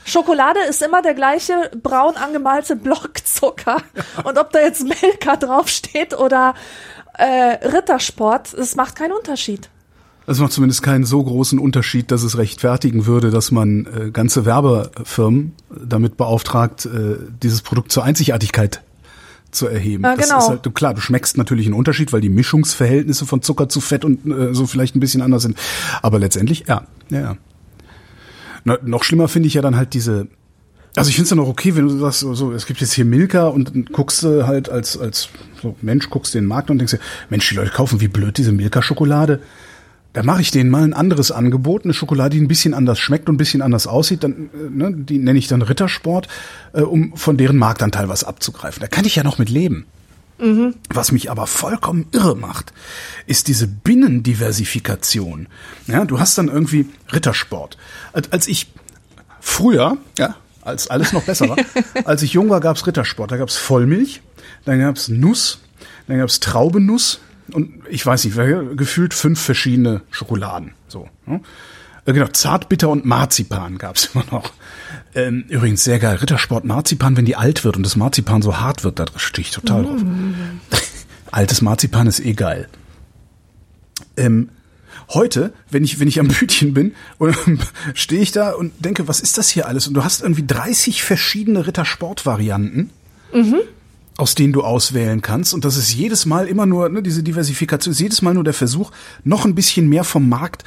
Schokolade ist immer der gleiche braun angemalte Blockzucker. Und ob da jetzt Melka draufsteht oder äh, Rittersport, es macht keinen Unterschied. Es macht zumindest keinen so großen Unterschied, dass es rechtfertigen würde, dass man äh, ganze Werbefirmen damit beauftragt, äh, dieses Produkt zur Einzigartigkeit zu erheben. Ja, genau. Das ist halt, klar, du schmeckst natürlich einen Unterschied, weil die Mischungsverhältnisse von Zucker zu Fett und äh, so vielleicht ein bisschen anders sind. Aber letztendlich, ja, ja, ja. Na, noch schlimmer finde ich ja dann halt diese, also ich finde es ja noch okay, wenn du sagst, so, es gibt jetzt hier Milka und guckst du halt als, als so Mensch, guckst den Markt und denkst dir, Mensch, die Leute kaufen wie blöd diese Milka-Schokolade da mache ich denen mal ein anderes Angebot, eine Schokolade, die ein bisschen anders schmeckt und ein bisschen anders aussieht, dann, äh, ne, die nenne ich dann Rittersport, äh, um von deren Marktanteil was abzugreifen. Da kann ich ja noch mit leben. Mhm. Was mich aber vollkommen irre macht, ist diese Binnendiversifikation. Ja, du hast dann irgendwie Rittersport. Als ich früher, ja, als alles noch besser war, <laughs> als ich jung war, gab's Rittersport. Da gab's Vollmilch, dann gab's Nuss, dann gab's Traubenuss, und ich weiß nicht, gefühlt fünf verschiedene Schokoladen. So. Ne? Äh, genau, Zartbitter und Marzipan gab's <laughs> immer noch. Ähm, übrigens sehr geil. Rittersport Marzipan, wenn die alt wird und das Marzipan so hart wird, da stehe ich total drauf. <laughs> Altes Marzipan ist eh geil. Ähm, heute, wenn ich, wenn ich am Bütchen bin, <laughs> stehe ich da und denke, was ist das hier alles? Und du hast irgendwie 30 verschiedene Rittersport-Varianten aus denen du auswählen kannst. Und das ist jedes Mal immer nur, ne, diese Diversifikation ist jedes Mal nur der Versuch, noch ein bisschen mehr vom Markt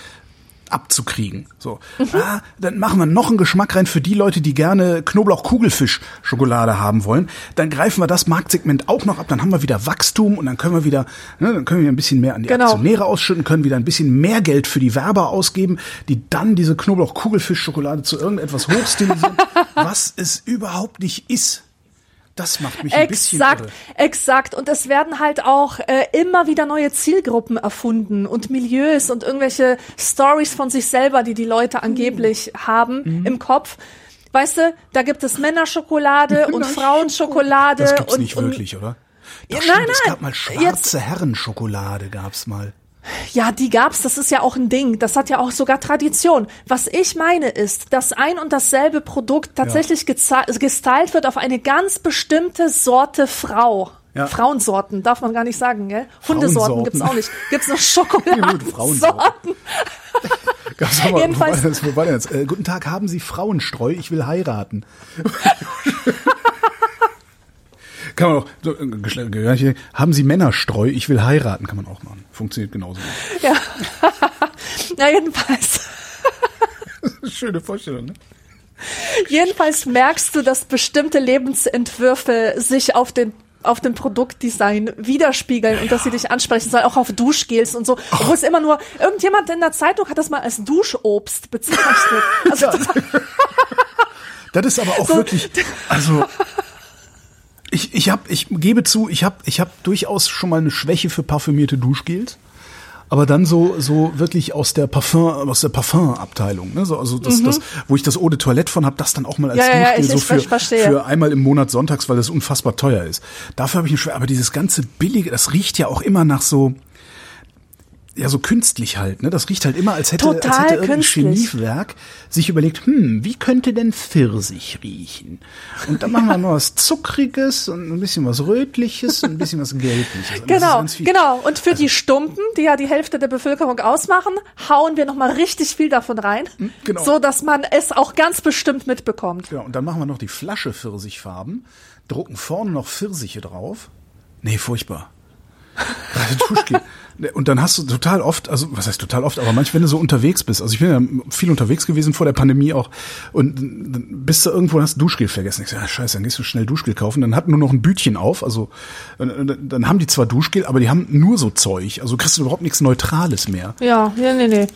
abzukriegen. So, ah, dann machen wir noch einen Geschmack rein für die Leute, die gerne Knoblauch-Kugelfisch-Schokolade haben wollen. Dann greifen wir das Marktsegment auch noch ab. Dann haben wir wieder Wachstum und dann können wir wieder, ne, dann können wir ein bisschen mehr an die Genau. Aktionäre ausschütten, können wieder ein bisschen mehr Geld für die Werber ausgeben, die dann diese Knoblauch-Kugelfisch-Schokolade zu irgendetwas hochstilisieren, <laughs> was es überhaupt nicht ist. Das macht mich ein bisschen Exakt, irre. exakt. Und es werden halt auch äh, immer wieder neue Zielgruppen erfunden und Milieus und irgendwelche Stories von sich selber, die die Leute angeblich haben Mhm. im Kopf. Weißt du, da gibt es Männerschokolade <laughs> und Frauenschokolade. Das gibt's und, nicht wirklich, oder? Ja, Doch, nein, stimmt, es nein. gab mal Jetzt- schwarze Herrenschokolade, gab's mal. Ja, die gab's, das ist ja auch ein Ding. Das hat ja auch sogar Tradition. Was ich meine ist, dass ein und dasselbe Produkt tatsächlich geza- gestylt wird auf eine ganz bestimmte Sorte Frau. Ja. Frauensorten darf man gar nicht sagen, gell? Hundesorten gibt's auch nicht. Gibt's nur <laughs> Ja, gut, Schokoladensorten. Frauensorten. <laughs> Gab's mal, Jedenfalls- Wo war das, wo war denn das? Äh, guten Tag, haben Sie Frauenstreu? Ich will heiraten. <laughs> Kann man auch, so, äh, Gleiche- haben Sie Männerstreu? Ich will heiraten, kann man auch machen. Funktioniert genauso. gut. Ja. <laughs> Na, jedenfalls. <laughs> Schöne Vorstellung, ne? Jedenfalls merkst du, dass bestimmte Lebensentwürfe sich auf den auf dem Produktdesign widerspiegeln und dass sie dich ansprechen sollen, auch auf Duschgels und so. Obwohl es immer nur, irgendjemand in der Zeitung hat das mal als Duschobst bezeichnet. <laughs> Also total, Das ist aber auch So. wirklich, also ich, ich hab, ich gebe zu, ich habe ich hab durchaus schon mal eine Schwäche für parfümierte Duschgels. Aber dann so, so wirklich aus der Parfum, aus der Parfum-Abteilung, ne? so, also das, das, wo ich das Eau de Toilette von habe, das dann auch mal als Mhm. Ja, ja, ja, Duschgel ich- so für, für einmal im Monat sonntags, weil das unfassbar teuer ist. Dafür habe ich eine Schwäche. Aber dieses ganze billige, das riecht ja auch immer nach so, ja, so künstlich halt, ne? Das riecht halt immer, als hätte, als Total hätte irgendein künstlich. Chemiewerk sich überlegt, hm, wie könnte denn Pfirsich riechen? Und dann machen wir noch was Zuckriges und ein bisschen was Rötliches und ein bisschen was Gelbliches. Genau. Also genau. Und für die Stumpen, die ja die Hälfte der Bevölkerung ausmachen, hauen wir noch mal richtig viel davon rein, genau. so dass man es auch ganz bestimmt mitbekommt. Ja, und dann machen wir noch die Flasche Pfirsichfarben, drucken vorne noch Pfirsiche drauf. Nee, furchtbar. <laughs> Gerade Duschgel. Und dann hast du total oft, also was heißt total oft, aber manchmal, wenn du so unterwegs bist, also ich bin ja viel unterwegs gewesen vor der Pandemie auch und dann bist du irgendwo und hast Duschgel vergessen. Ich sag, ja, scheiße, dann gehst du schnell Duschgel kaufen. Dann hat nur noch ein Bütchen auf, also dann haben die zwar Duschgel, aber die haben nur so Zeug, also kriegst du überhaupt nichts Neutrales mehr. Ja, nee, nee, nee.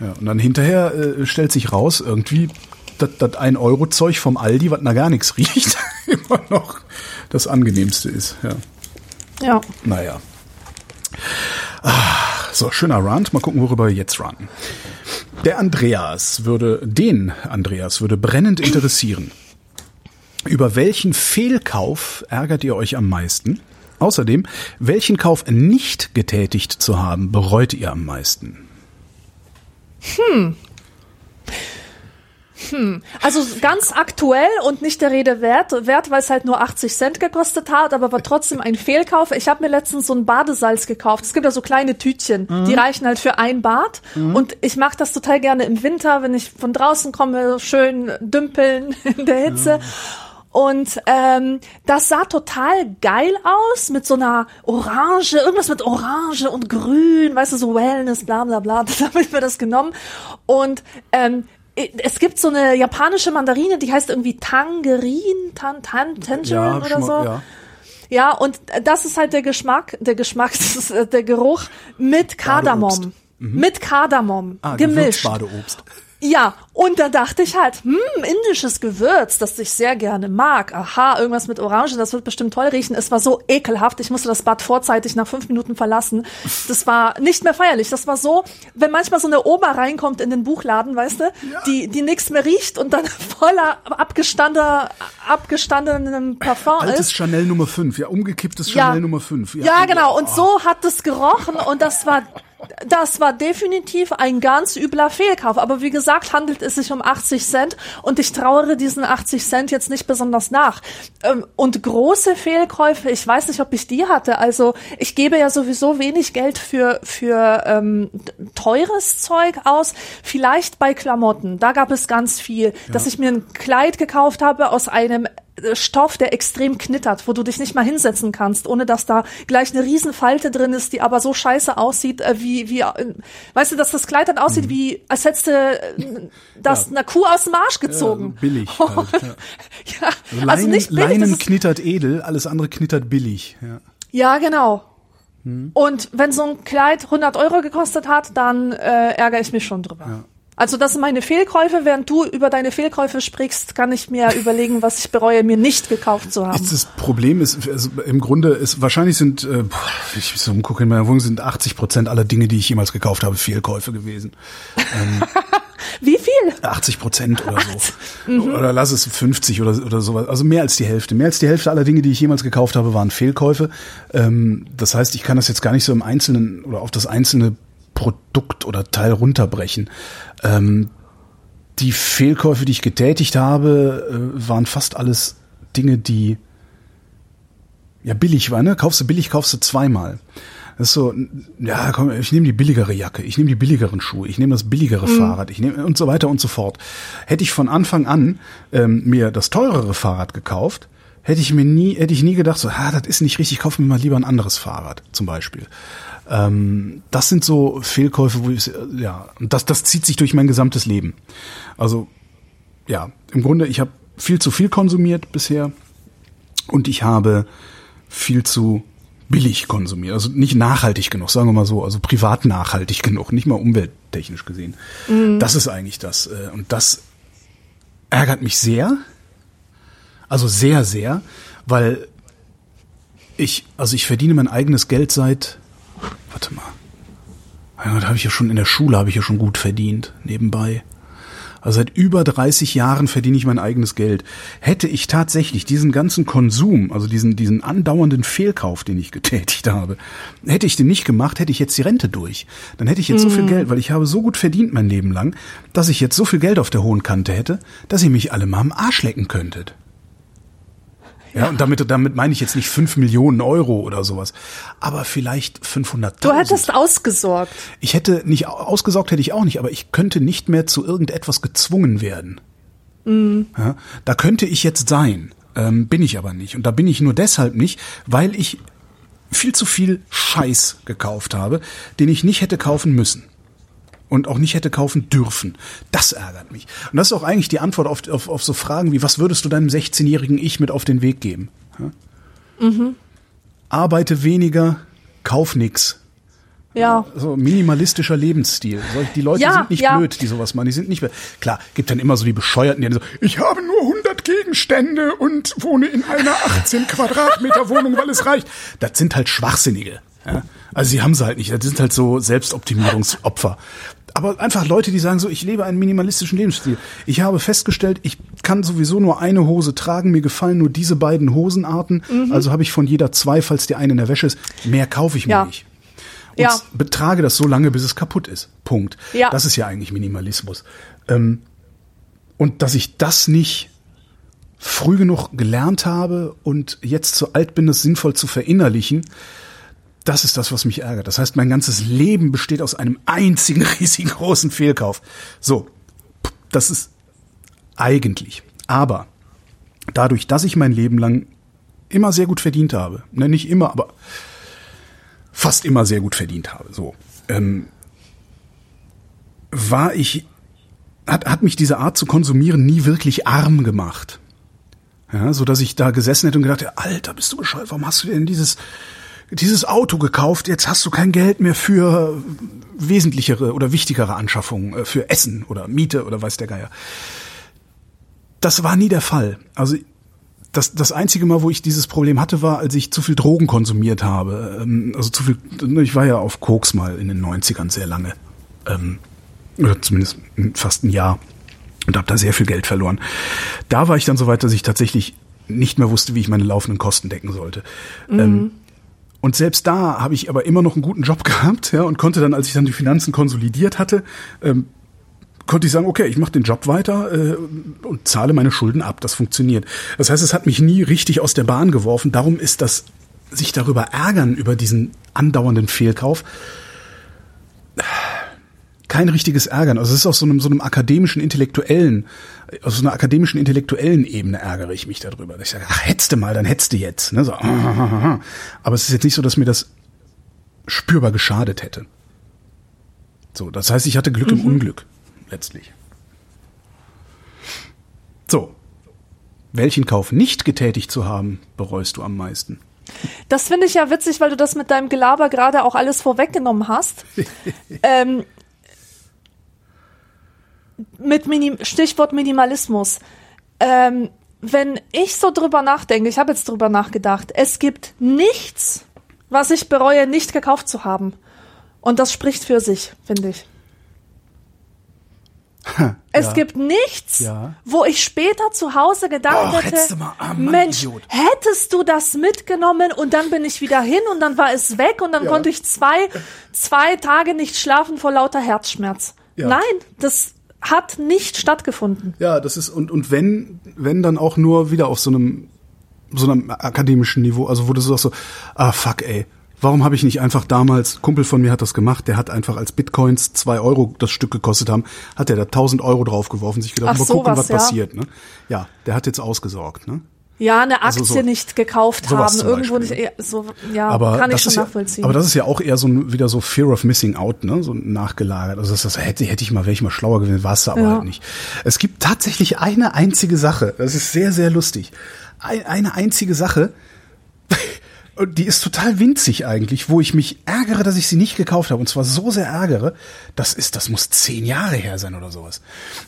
Ja, und dann hinterher äh, stellt sich raus, irgendwie, das, das 1-Euro-Zeug vom Aldi, was nach gar nichts <laughs> riecht, immer noch das angenehmste ist. Ja. Ja. Naja. Ah, so, schöner Rant. Mal gucken, worüber wir jetzt ranten. Der Andreas würde, den Andreas würde brennend interessieren. Über welchen Fehlkauf ärgert ihr euch am meisten? Außerdem, welchen Kauf nicht getätigt zu haben, bereut ihr am meisten? Also ganz aktuell und nicht der Rede wert, wert, weil es halt nur 80 Cent gekostet hat, aber war trotzdem ein Fehlkauf. Ich habe mir letztens so ein Badesalz gekauft. Es gibt ja so kleine Tütchen, die reichen halt für ein Bad. Und ich mache das total gerne im Winter, wenn ich von draußen komme, schön dümpeln <laughs> in der Hitze. Und ähm, das sah total geil aus mit so einer Orange, irgendwas mit Orange und Grün, weißt du, so Wellness, bla bla bla. <laughs> Dann habe ich mir das genommen. Und ähm, es gibt so eine japanische Mandarine, die heißt irgendwie Tangerine, Tan, Tan, Tangerine oder schon so. ja. Ja, und das ist halt der Geschmack, der Geschmack, <laughs> das ist äh, der Geruch mit Kardamom. Mit Kardamom Ah, gemischt. Gewürzbadeobst. Ja, und da dachte ich halt, hm, indisches Gewürz, das ich sehr gerne mag. Aha, irgendwas mit Orange, das wird bestimmt toll riechen. Es war so ekelhaft, ich musste das Bad vorzeitig nach fünf Minuten verlassen. Das war nicht mehr feierlich. Das war so, wenn manchmal so eine Oma reinkommt in den Buchladen, weißt du, die, die nichts mehr riecht und dann <laughs> voller abgestandener, abgestandenem Parfum ist. Altes Chanel Nummer 5, ja, umgekipptes Ja. Chanel Nummer 5. Ja, genau. Und so hat es gerochen und das war, das war definitiv ein ganz übler Fehlkauf. Aber wie gesagt, handelt es sich um 80 Cent und ich trauere diesen 80 Cent jetzt nicht besonders nach. Ähm, Und große Fehlkäufe, ich weiß nicht, ob ich die hatte. Also ich gebe ja sowieso wenig Geld für, für ähm, teures Zeug aus. Vielleicht bei Klamotten. Da gab es ganz viel, dass ich mir ein Kleid gekauft habe aus einem Stoff, der extrem knittert, wo du dich nicht mal hinsetzen kannst, ohne dass da gleich eine Riesenfalte drin ist, die aber so scheiße aussieht, äh, wie, wie, äh, weißt du, dass das Kleid dann aussieht, mhm. wie, als hättest du äh, das ja. einer Kuh aus dem Arsch gezogen. Ja, billig. <laughs> Halt, ja. ja. Also, Leinen, also nicht billig. Leinen knittert edel, alles andere knittert billig. Ja, ja genau. Hm. Und wenn so ein Kleid 100 Euro gekostet hat, dann äh, ärgere ich mich schon drüber. Also das sind meine Fehlkäufe. Während du über deine Fehlkäufe sprichst, kann ich mir <laughs> überlegen, was ich bereue, mir nicht gekauft zu haben. Das Problem ist, also im Grunde ist, wahrscheinlich sind, äh, ich so umgucke in meiner Wohnung, sind 80 Prozent aller Dinge, die ich jemals gekauft habe, Fehlkäufe gewesen. Ähm, <laughs> Wie viel? 80 Prozent oder so. Mhm. Oder lass es 50 oder, oder sowas. Also mehr als die Hälfte. Mehr als die Hälfte aller Dinge, die ich jemals gekauft habe, waren Fehlkäufe. Ähm, das heißt, ich kann das jetzt gar nicht so im Einzelnen oder auf das einzelne Produkt oder Teil runterbrechen. Ähm, die Fehlkäufe, die ich getätigt habe, äh, waren fast alles Dinge, die ja billig waren. Ne? Kaufst du billig, kaufst du zweimal. Das ist so, ja, komm, ich nehme die billigere Jacke, ich nehme die billigeren Schuhe, ich nehme das billigere mhm. Fahrrad, ich nehme und so weiter und so fort. Hätte ich von Anfang an ähm, mir das teurere Fahrrad gekauft, hätte ich mir nie, hätte ich nie gedacht, so, ah, das ist nicht richtig, kauf mir mal lieber ein anderes Fahrrad, zum Beispiel. Ähm, das sind so Fehlkäufe, wo ich, ja, und das, das zieht sich durch mein gesamtes Leben. Also, ja, im Grunde, ich habe viel zu viel konsumiert bisher und ich habe viel zu billig konsumiert, also nicht nachhaltig genug, sagen wir mal so, also privat nachhaltig <laughs> genug, nicht mal umwelttechnisch gesehen. Mhm. Das ist eigentlich das. Äh, und das ärgert mich sehr, also sehr, sehr, weil ich, also ich verdiene mein eigenes Geld seit Warte mal. Da habe ich ja schon in der Schule habe ich ja schon gut verdient nebenbei. Also seit über 30 Jahren verdiene ich mein eigenes Geld. Hätte ich tatsächlich diesen ganzen Konsum, also diesen, diesen andauernden Fehlkauf, den ich getätigt habe, hätte ich den nicht gemacht, hätte ich jetzt die Rente durch. Dann hätte ich jetzt mm. so viel mhm. Geld, weil ich habe so gut verdient mein Leben lang, dass ich jetzt so viel Geld auf der hohen Kante hätte, dass ihr mich alle mal am Arsch lecken könntet. Ja, und damit, damit meine ich jetzt nicht fünf Millionen Euro oder sowas, aber vielleicht 500.000. Du hättest ausgesorgt. Ich hätte nicht ausgesorgt, hätte ich auch nicht, aber ich könnte nicht mehr zu irgendetwas gezwungen werden. Mhm. Ja, da könnte ich jetzt sein, ähm, bin ich aber nicht. Und da bin ich nur deshalb nicht, weil ich viel zu viel Scheiß gekauft habe, den ich nicht hätte kaufen müssen und auch nicht hätte kaufen dürfen. Das ärgert mich. Und das ist auch eigentlich die Antwort auf, auf, auf so Fragen wie, was würdest du deinem 16-jährigen Ich mit auf den Weg geben? Ja? Mhm. Arbeite weniger, kauf nix. Ja. So minimalistischer Lebensstil. Die Leute ja, sind nicht ja. blöd, die sowas machen. Die sind nicht Klar, gibt dann immer so die Bescheuerten, die dann so, ich habe nur 100 Gegenstände und wohne in einer 18 Quadratmeter Wohnung, weil es reicht. Das sind halt Schwachsinnige. Ja? Also sie haben sie halt nicht. Das sind halt so Selbstoptimierungsopfer aber einfach Leute, die sagen so, ich lebe einen minimalistischen Lebensstil. Ich habe festgestellt, ich kann sowieso nur eine Hose tragen, mir gefallen nur diese beiden Hosenarten, mhm. also habe ich von jeder zwei, falls die eine in der Wäsche ist, mehr kaufe ich mir ja. nicht. Und ja. betrage das so lange, bis es kaputt ist. Punkt. Ja. Das ist ja eigentlich Minimalismus. Ähm, und dass ich das nicht früh genug gelernt habe und jetzt zu alt bin, das sinnvoll zu verinnerlichen, das ist das, was mich ärgert. Das heißt, mein ganzes Leben besteht aus einem einzigen <laughs> riesengroßen Fehlkauf. So, das ist eigentlich. Aber dadurch, dass ich mein Leben lang immer sehr gut verdient habe, ne, nicht immer, aber fast immer sehr gut verdient habe, so, ähm, war ich, hat, hat mich diese Art zu konsumieren nie wirklich arm gemacht. Ja, so dass ich da gesessen hätte und gedacht, Alter, bist du bescheuert, warum hast du denn dieses, dieses Auto gekauft, jetzt hast du kein Geld mehr für wesentlichere oder wichtigere Anschaffungen, äh, für Essen oder Miete oder weiß der Geier. Das war nie der Fall. Also das, das einzige Mal, wo ich dieses Problem hatte, war, als ich zu viel Drogen konsumiert habe. Ähm, also zu viel, ich war ja auf Koks mal in den 90ern sehr lange. Ähm, oder zumindest fast ein Jahr. Und habe da sehr viel Geld verloren. Da war ich dann so weit, dass ich tatsächlich nicht mehr wusste, wie ich meine laufenden Kosten decken sollte. Mhm. Und selbst da habe ich aber immer noch einen guten Job <laughs> gehabt, ja, und konnte dann, als ich dann die Finanzen konsolidiert hatte, ähm, konnte ich sagen, okay, ich mache den Job weiter äh, und zahle meine Schulden ab. Das funktioniert. Das heißt, es hat mich nie richtig aus der Bahn geworfen. Darum ist das sich darüber ärgern über diesen andauernden Fehlkauf kein richtiges Ärgern. Also es ist auf so einem, so einem akademischen, intellektuellen, auf so einer akademischen, intellektuellen Ebene ärgere ich mich darüber. Ich sage, ach, hetzte mal, dann hetzte jetzt. Ne? So, <laughs> aber es ist jetzt nicht so, dass mir das spürbar geschadet hätte. So, das heißt, ich hatte Glück mhm. im Unglück, letztlich. So. Welchen Kauf nicht getätigt zu haben, bereust du am meisten? Das finde ich ja witzig, weil du das mit deinem Gelaber gerade auch alles vorweggenommen hast. <laughs> ähm, mit Minim Stichwort Minimalismus. Ähm, wenn ich so drüber nachdenke, ich habe jetzt drüber nachgedacht, es gibt nichts, was ich bereue, nicht gekauft zu haben. Und das spricht für sich, finde ich. <laughs> es ja. gibt nichts, ja. wo ich später zu Hause gedacht oh, hätte, ah, Mann, Mensch, Idiot. hättest du das mitgenommen und dann bin ich wieder hin und dann war es weg und dann ja. konnte ich zwei, zwei Tage nicht schlafen vor lauter Herzschmerz. Nein, das hat nicht stattgefunden. Ja, das ist, und, und wenn, wenn dann auch nur wieder auf so einem, so einem akademischen Niveau, also wo du sagst so, ah fuck ey, warum habe ich nicht einfach damals, Kumpel von mir hat das gemacht, der hat einfach als Bitcoins zwei Euro das Stück gekostet haben, hat er da tausend Euro draufgeworfen, sich gedacht, Ach, mal gucken, was, was ja. passiert. Ne? Ja, der hat jetzt ausgesorgt. Ne? Ja, eine Aktie also so, nicht gekauft haben, irgendwo nicht, ne? so, ja, aber kann ich schon nachvollziehen. Ja, aber das ist ja auch eher so ein, wieder so Fear of Missing Out, ne, so nachgelagert. Also das, das hätte, hätte ich mal, wäre ich mal schlauer gewesen, war es aber ja. halt nicht. Es gibt tatsächlich eine einzige Sache, das ist sehr, sehr lustig. Ein, eine einzige Sache, <laughs> und die ist total winzig eigentlich, wo ich mich ärgere, dass ich sie nicht gekauft habe. Und zwar so sehr ärgere, das ist, das muss zehn Jahre her sein oder sowas.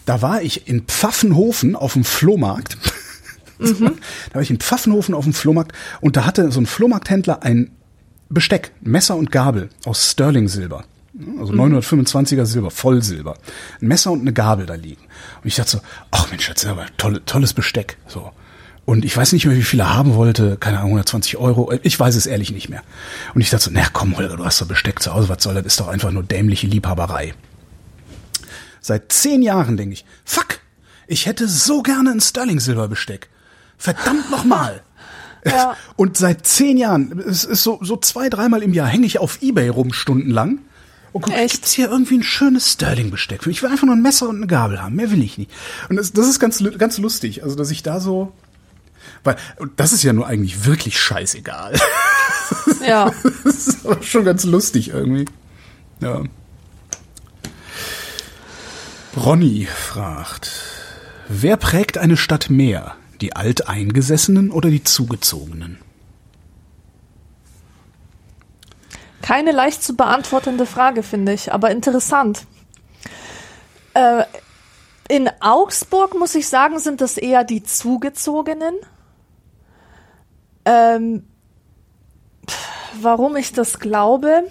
Da war ich in Pfaffenhofen auf dem Flohmarkt. <laughs> Mhm. da war ich in Pfaffenhofen auf dem Flohmarkt und da hatte so ein Flohmarkthändler ein Besteck, Messer und Gabel aus Sterling-Silber. Also mhm. 925er Silber, Vollsilber. Ein Messer und eine Gabel da liegen. Und ich dachte so, ach Mensch, das ist aber tolle, tolles Besteck. So. Und ich weiß nicht mehr, wie viel er haben wollte. Keine Ahnung, 120 Euro. Ich weiß es ehrlich nicht mehr. Und ich dachte so, na komm, Holger, du hast doch Besteck zu Hause. Was soll das? Ist doch einfach nur dämliche Liebhaberei. Seit zehn Jahren denke ich, fuck, ich hätte so gerne ein Sterling-Silberbesteck. Verdammt nochmal. <laughs> Ja. <laughs> Und seit zehn Jahren, es ist so, so zwei, dreimal im Jahr, hänge ich auf Ebay rum stundenlang. Und guck, Echt? gibt's hier irgendwie ein schönes Sterling-Besteck? Ich will einfach nur ein Messer und eine Gabel haben. Mehr will ich nicht. Und das, das ist ganz, ganz lustig. Also, dass ich da so, weil, das ist ja nur eigentlich wirklich scheißegal. <laughs> Ja. das ist aber schon ganz lustig irgendwie. Ja. Ronny fragt, wer prägt eine Stadt mehr? Die Alteingesessenen oder die Zugezogenen? Keine leicht zu beantwortende Frage, finde ich, aber interessant. Äh, in Augsburg, muss ich sagen, sind das eher die Zugezogenen. Ähm, warum ich das glaube?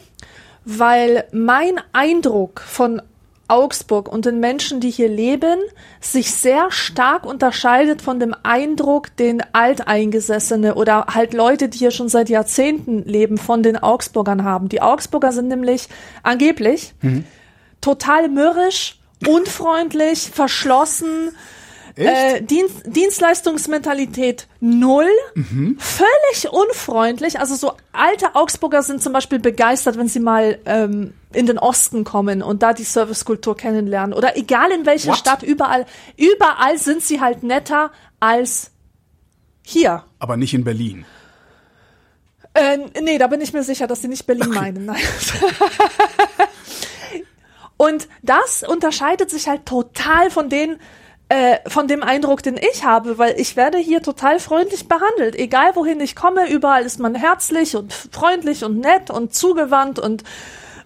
Weil mein Eindruck von Augsburg und den Menschen, die hier leben, sich sehr stark unterscheidet von dem Eindruck, den Alteingesessene oder halt Leute, die hier schon seit Jahrzehnten leben, von den Augsburgern haben. Die Augsburger sind nämlich angeblich mhm. total mürrisch, unfreundlich, verschlossen, äh, Dienst, Dienstleistungsmentalität null, mhm. völlig unfreundlich. Also so alte Augsburger sind zum Beispiel begeistert, wenn sie mal ähm, in den Osten kommen und da die Servicekultur kennenlernen. Oder egal in welche What? Stadt, überall, überall sind sie halt netter als hier. Aber nicht in Berlin. Äh, nee, da bin ich mir sicher, dass sie nicht Berlin okay. meinen. Nein. <laughs> Und das unterscheidet sich halt total von den äh, von dem Eindruck, den ich habe, weil ich werde hier total freundlich behandelt. Egal wohin ich komme, überall ist man herzlich und freundlich und nett und zugewandt und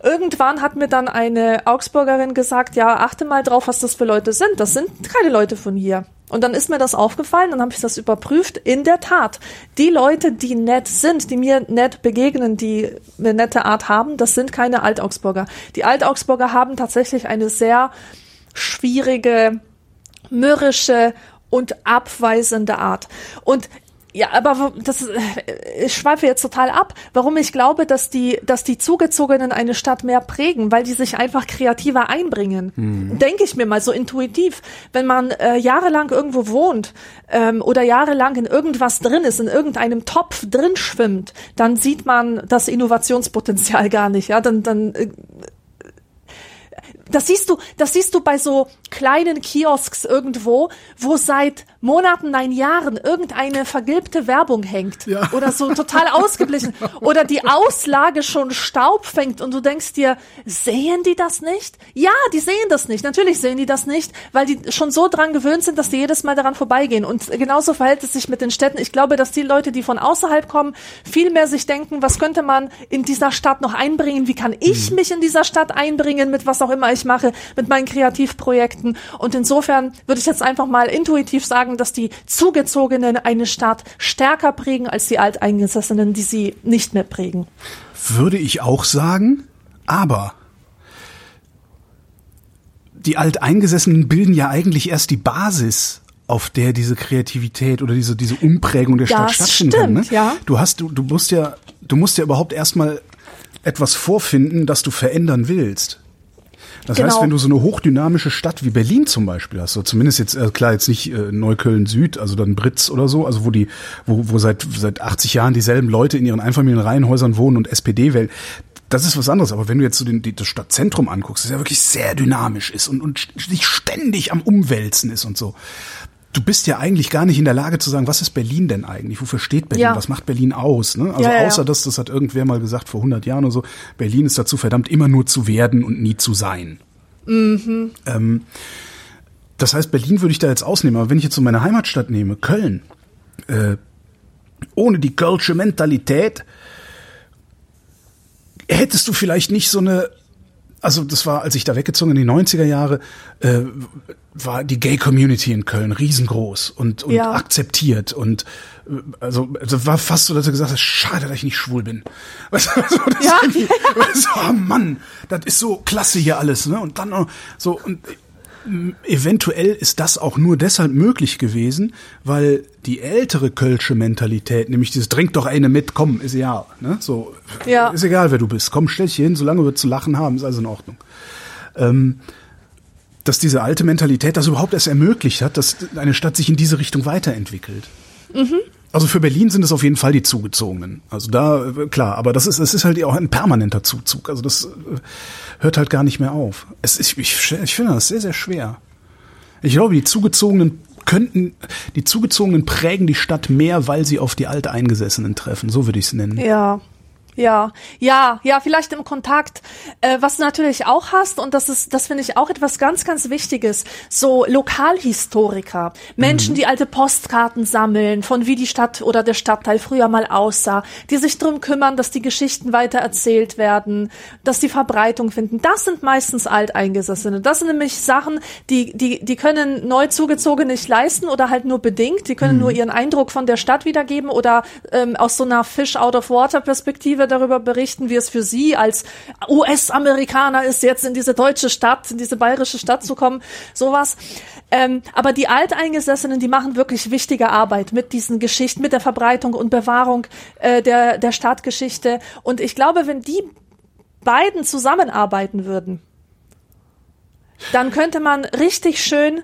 irgendwann hat mir dann eine Augsburgerin gesagt, ja, achte mal drauf, was das für Leute sind. Das sind keine Leute von hier. Und dann ist mir das aufgefallen, dann habe ich das überprüft. In der Tat, die Leute, die nett sind, die mir nett begegnen, die eine nette Art haben, das sind keine Altaugsburger. Die Altaugsburger haben tatsächlich eine sehr schwierige mürrische und abweisende Art. Und ja, aber das äh, ich schweife jetzt total ab, warum ich glaube, dass die, dass die Zugezogenen eine Stadt mehr prägen, weil die sich einfach kreativer einbringen. Mhm. Denke ich mir mal so intuitiv. Wenn man äh, jahrelang irgendwo wohnt ähm, oder jahrelang in irgendwas drin ist, in irgendeinem Topf drin schwimmt, dann sieht man das Innovationspotenzial <laughs> gar nicht. Ja, dann, dann äh, Das siehst du, das siehst du bei so kleinen Kiosks irgendwo, wo seit Monaten, nein Jahren irgendeine vergilbte Werbung hängt Ja. oder so total ausgeblichen <laughs> oder die Auslage schon Staub fängt und du denkst dir, sehen die das nicht? Ja, die sehen das nicht. Natürlich sehen die das nicht, weil die schon so dran gewöhnt sind, dass die jedes Mal daran vorbeigehen. Und genauso verhält es sich mit den Städten. Ich glaube, dass die Leute, die von außerhalb kommen, viel mehr sich denken, was könnte man in dieser Stadt noch einbringen? Wie kann ich mich in dieser Stadt einbringen mit was auch immer ich mache, mit meinen Kreativprojekten? Und insofern würde ich jetzt einfach mal intuitiv sagen, dass die Zugezogenen eine Stadt stärker prägen als die Alteingesessenen, die sie nicht mehr prägen. Würde ich auch sagen, aber die Alteingesessenen bilden ja eigentlich erst die Basis, auf der diese Kreativität oder diese, diese Umprägung der Stadt Das stattfinden kann. Ne? stimmt, ja. Du hast, du, du musst ja, du musst ja überhaupt erstmal etwas vorfinden, das du verändern willst. Das heißt, Genau. wenn du so eine hochdynamische Stadt wie Berlin zum Beispiel hast, so zumindest jetzt, äh, klar, jetzt nicht äh, Neukölln Süd, also dann Britz oder so, also wo die, wo, wo seit, seit 80 Jahren dieselben Leute in ihren Einfamilienreihenhäusern wohnen und SPD wählen, das ist was anderes. Aber wenn du jetzt so den, die, das Stadtzentrum anguckst, das ja wirklich sehr dynamisch ist und, und sich ständig am Umwälzen ist und so. Du bist ja eigentlich gar nicht in der Lage zu sagen, was ist Berlin denn eigentlich? Wofür steht Berlin? Ja. Was macht Berlin aus? Ne? Also Ja, ja, außer das, das hat irgendwer mal gesagt vor 100 Jahren oder so, Berlin ist dazu verdammt, immer nur zu werden und nie zu sein. Ähm, das heißt, Berlin würde ich da jetzt ausnehmen, aber wenn ich jetzt so meine Heimatstadt nehme, Köln, äh, ohne die kölsche Mentalität hättest du vielleicht nicht so eine, also das war, als ich da weggezogen in die 90er Jahre, äh, war die Gay-Community in Köln riesengroß und, und Ja. akzeptiert und äh, also, also war fast so, dass er gesagt hat, schade, dass ich nicht schwul bin. <laughs> Weißt du, so, das Ja. so, oh Mann, das ist so klasse hier alles, ne? Und dann so und eventuell ist das auch nur deshalb möglich gewesen, weil die ältere kölsche Mentalität, nämlich dieses trink doch eine mit, komm, ist egal, ne? So Ja. ist egal, wer du bist, komm, stell dich hin, solange wir zu lachen haben, ist alles in Ordnung. Ähm, dass diese alte Mentalität das überhaupt erst ermöglicht hat, dass eine Stadt sich in diese Richtung weiterentwickelt. Also für Berlin sind es auf jeden Fall die Zugezogenen. Also da, klar, aber das ist, es ist halt auch ein permanenter Zuzug. Also das äh, hört halt gar nicht mehr auf. Es ist, ich, ich finde das sehr, sehr schwer. Ich glaube, die Zugezogenen könnten, die Zugezogenen prägen die Stadt mehr, weil sie auf die Alteingesessenen treffen. So würde ich es nennen. Ja. Ja, ja, ja, vielleicht im Kontakt. Äh, was du natürlich auch hast, und das ist, das finde ich auch etwas ganz, ganz Wichtiges, so Lokalhistoriker, Menschen, die alte Postkarten sammeln, von wie die Stadt oder der Stadtteil früher mal aussah, die sich drum kümmern, dass die Geschichten weiter erzählt werden, dass die Verbreitung finden. Das sind meistens Alteingesessene. Das sind nämlich Sachen, die, die, die können neu zugezogene nicht leisten oder halt nur bedingt. Die können nur ihren Eindruck von der Stadt wiedergeben oder ähm, aus so einer Fish darüber berichten, wie es für sie als US-Amerikaner ist, jetzt in diese deutsche Stadt, in diese bayerische Stadt zu kommen, sowas. Ähm, aber die Alteingesessenen, die machen wirklich wichtige Arbeit mit diesen Geschichten, mit der Verbreitung und Bewahrung äh, der, der Stadtgeschichte. Und ich glaube, wenn die beiden zusammenarbeiten würden, dann könnte man richtig schön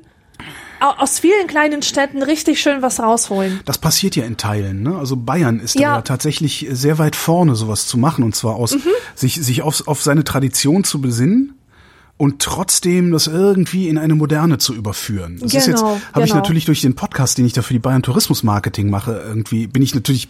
aus vielen kleinen Städten richtig schön was rausholen. Das passiert ja in Teilen. Ne? Also Bayern ist da Ja. ja tatsächlich sehr weit vorne, sowas zu machen. Und zwar aus sich, sich auf, auf seine Tradition zu besinnen und trotzdem das irgendwie in eine Moderne zu überführen. Das ist jetzt, Genau, habe ich genau. natürlich durch den Podcast, den ich da für die Bayern Tourismus Marketing mache, irgendwie bin ich natürlich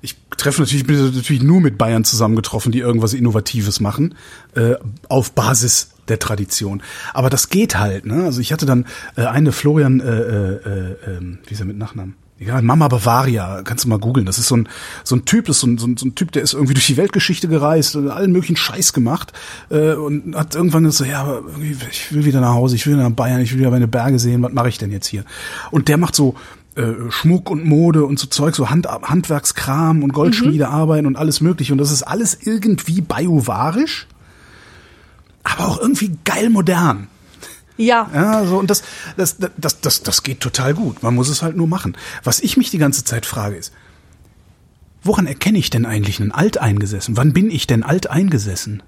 ich treffe natürlich, bin natürlich nur mit Bayern zusammengetroffen, die irgendwas Innovatives machen, äh, auf Basis der Tradition. Aber das geht halt, ne? Also ich hatte dann äh, eine Florian, äh, äh, äh, ähm, wie ist er mit Nachnamen? Egal, Mama Bavaria, kannst du mal googeln. Das ist so ein so ein Typ, das ist so ein, so ein, so ein Typ, der ist irgendwie durch die Weltgeschichte gereist und allen möglichen Scheiß gemacht äh, und hat irgendwann gesagt, ja, aber irgendwie, ich will wieder nach Hause, ich will wieder nach Bayern, ich will wieder meine Berge sehen, was mache ich denn jetzt hier? Und der macht so äh, Schmuck und Mode und so Zeug, so Hand, Handwerkskram und Goldschmiedearbeiten und alles mögliche. Und das ist alles irgendwie biovarisch, aber auch irgendwie geil modern. Ja, Ja, so und das, das, das, das, das geht total gut. Man muss es halt nur machen. Was ich mich die ganze Zeit frage ist, woran erkenne ich denn eigentlich einen Alteingesessen? Wann bin ich denn alteingesessen?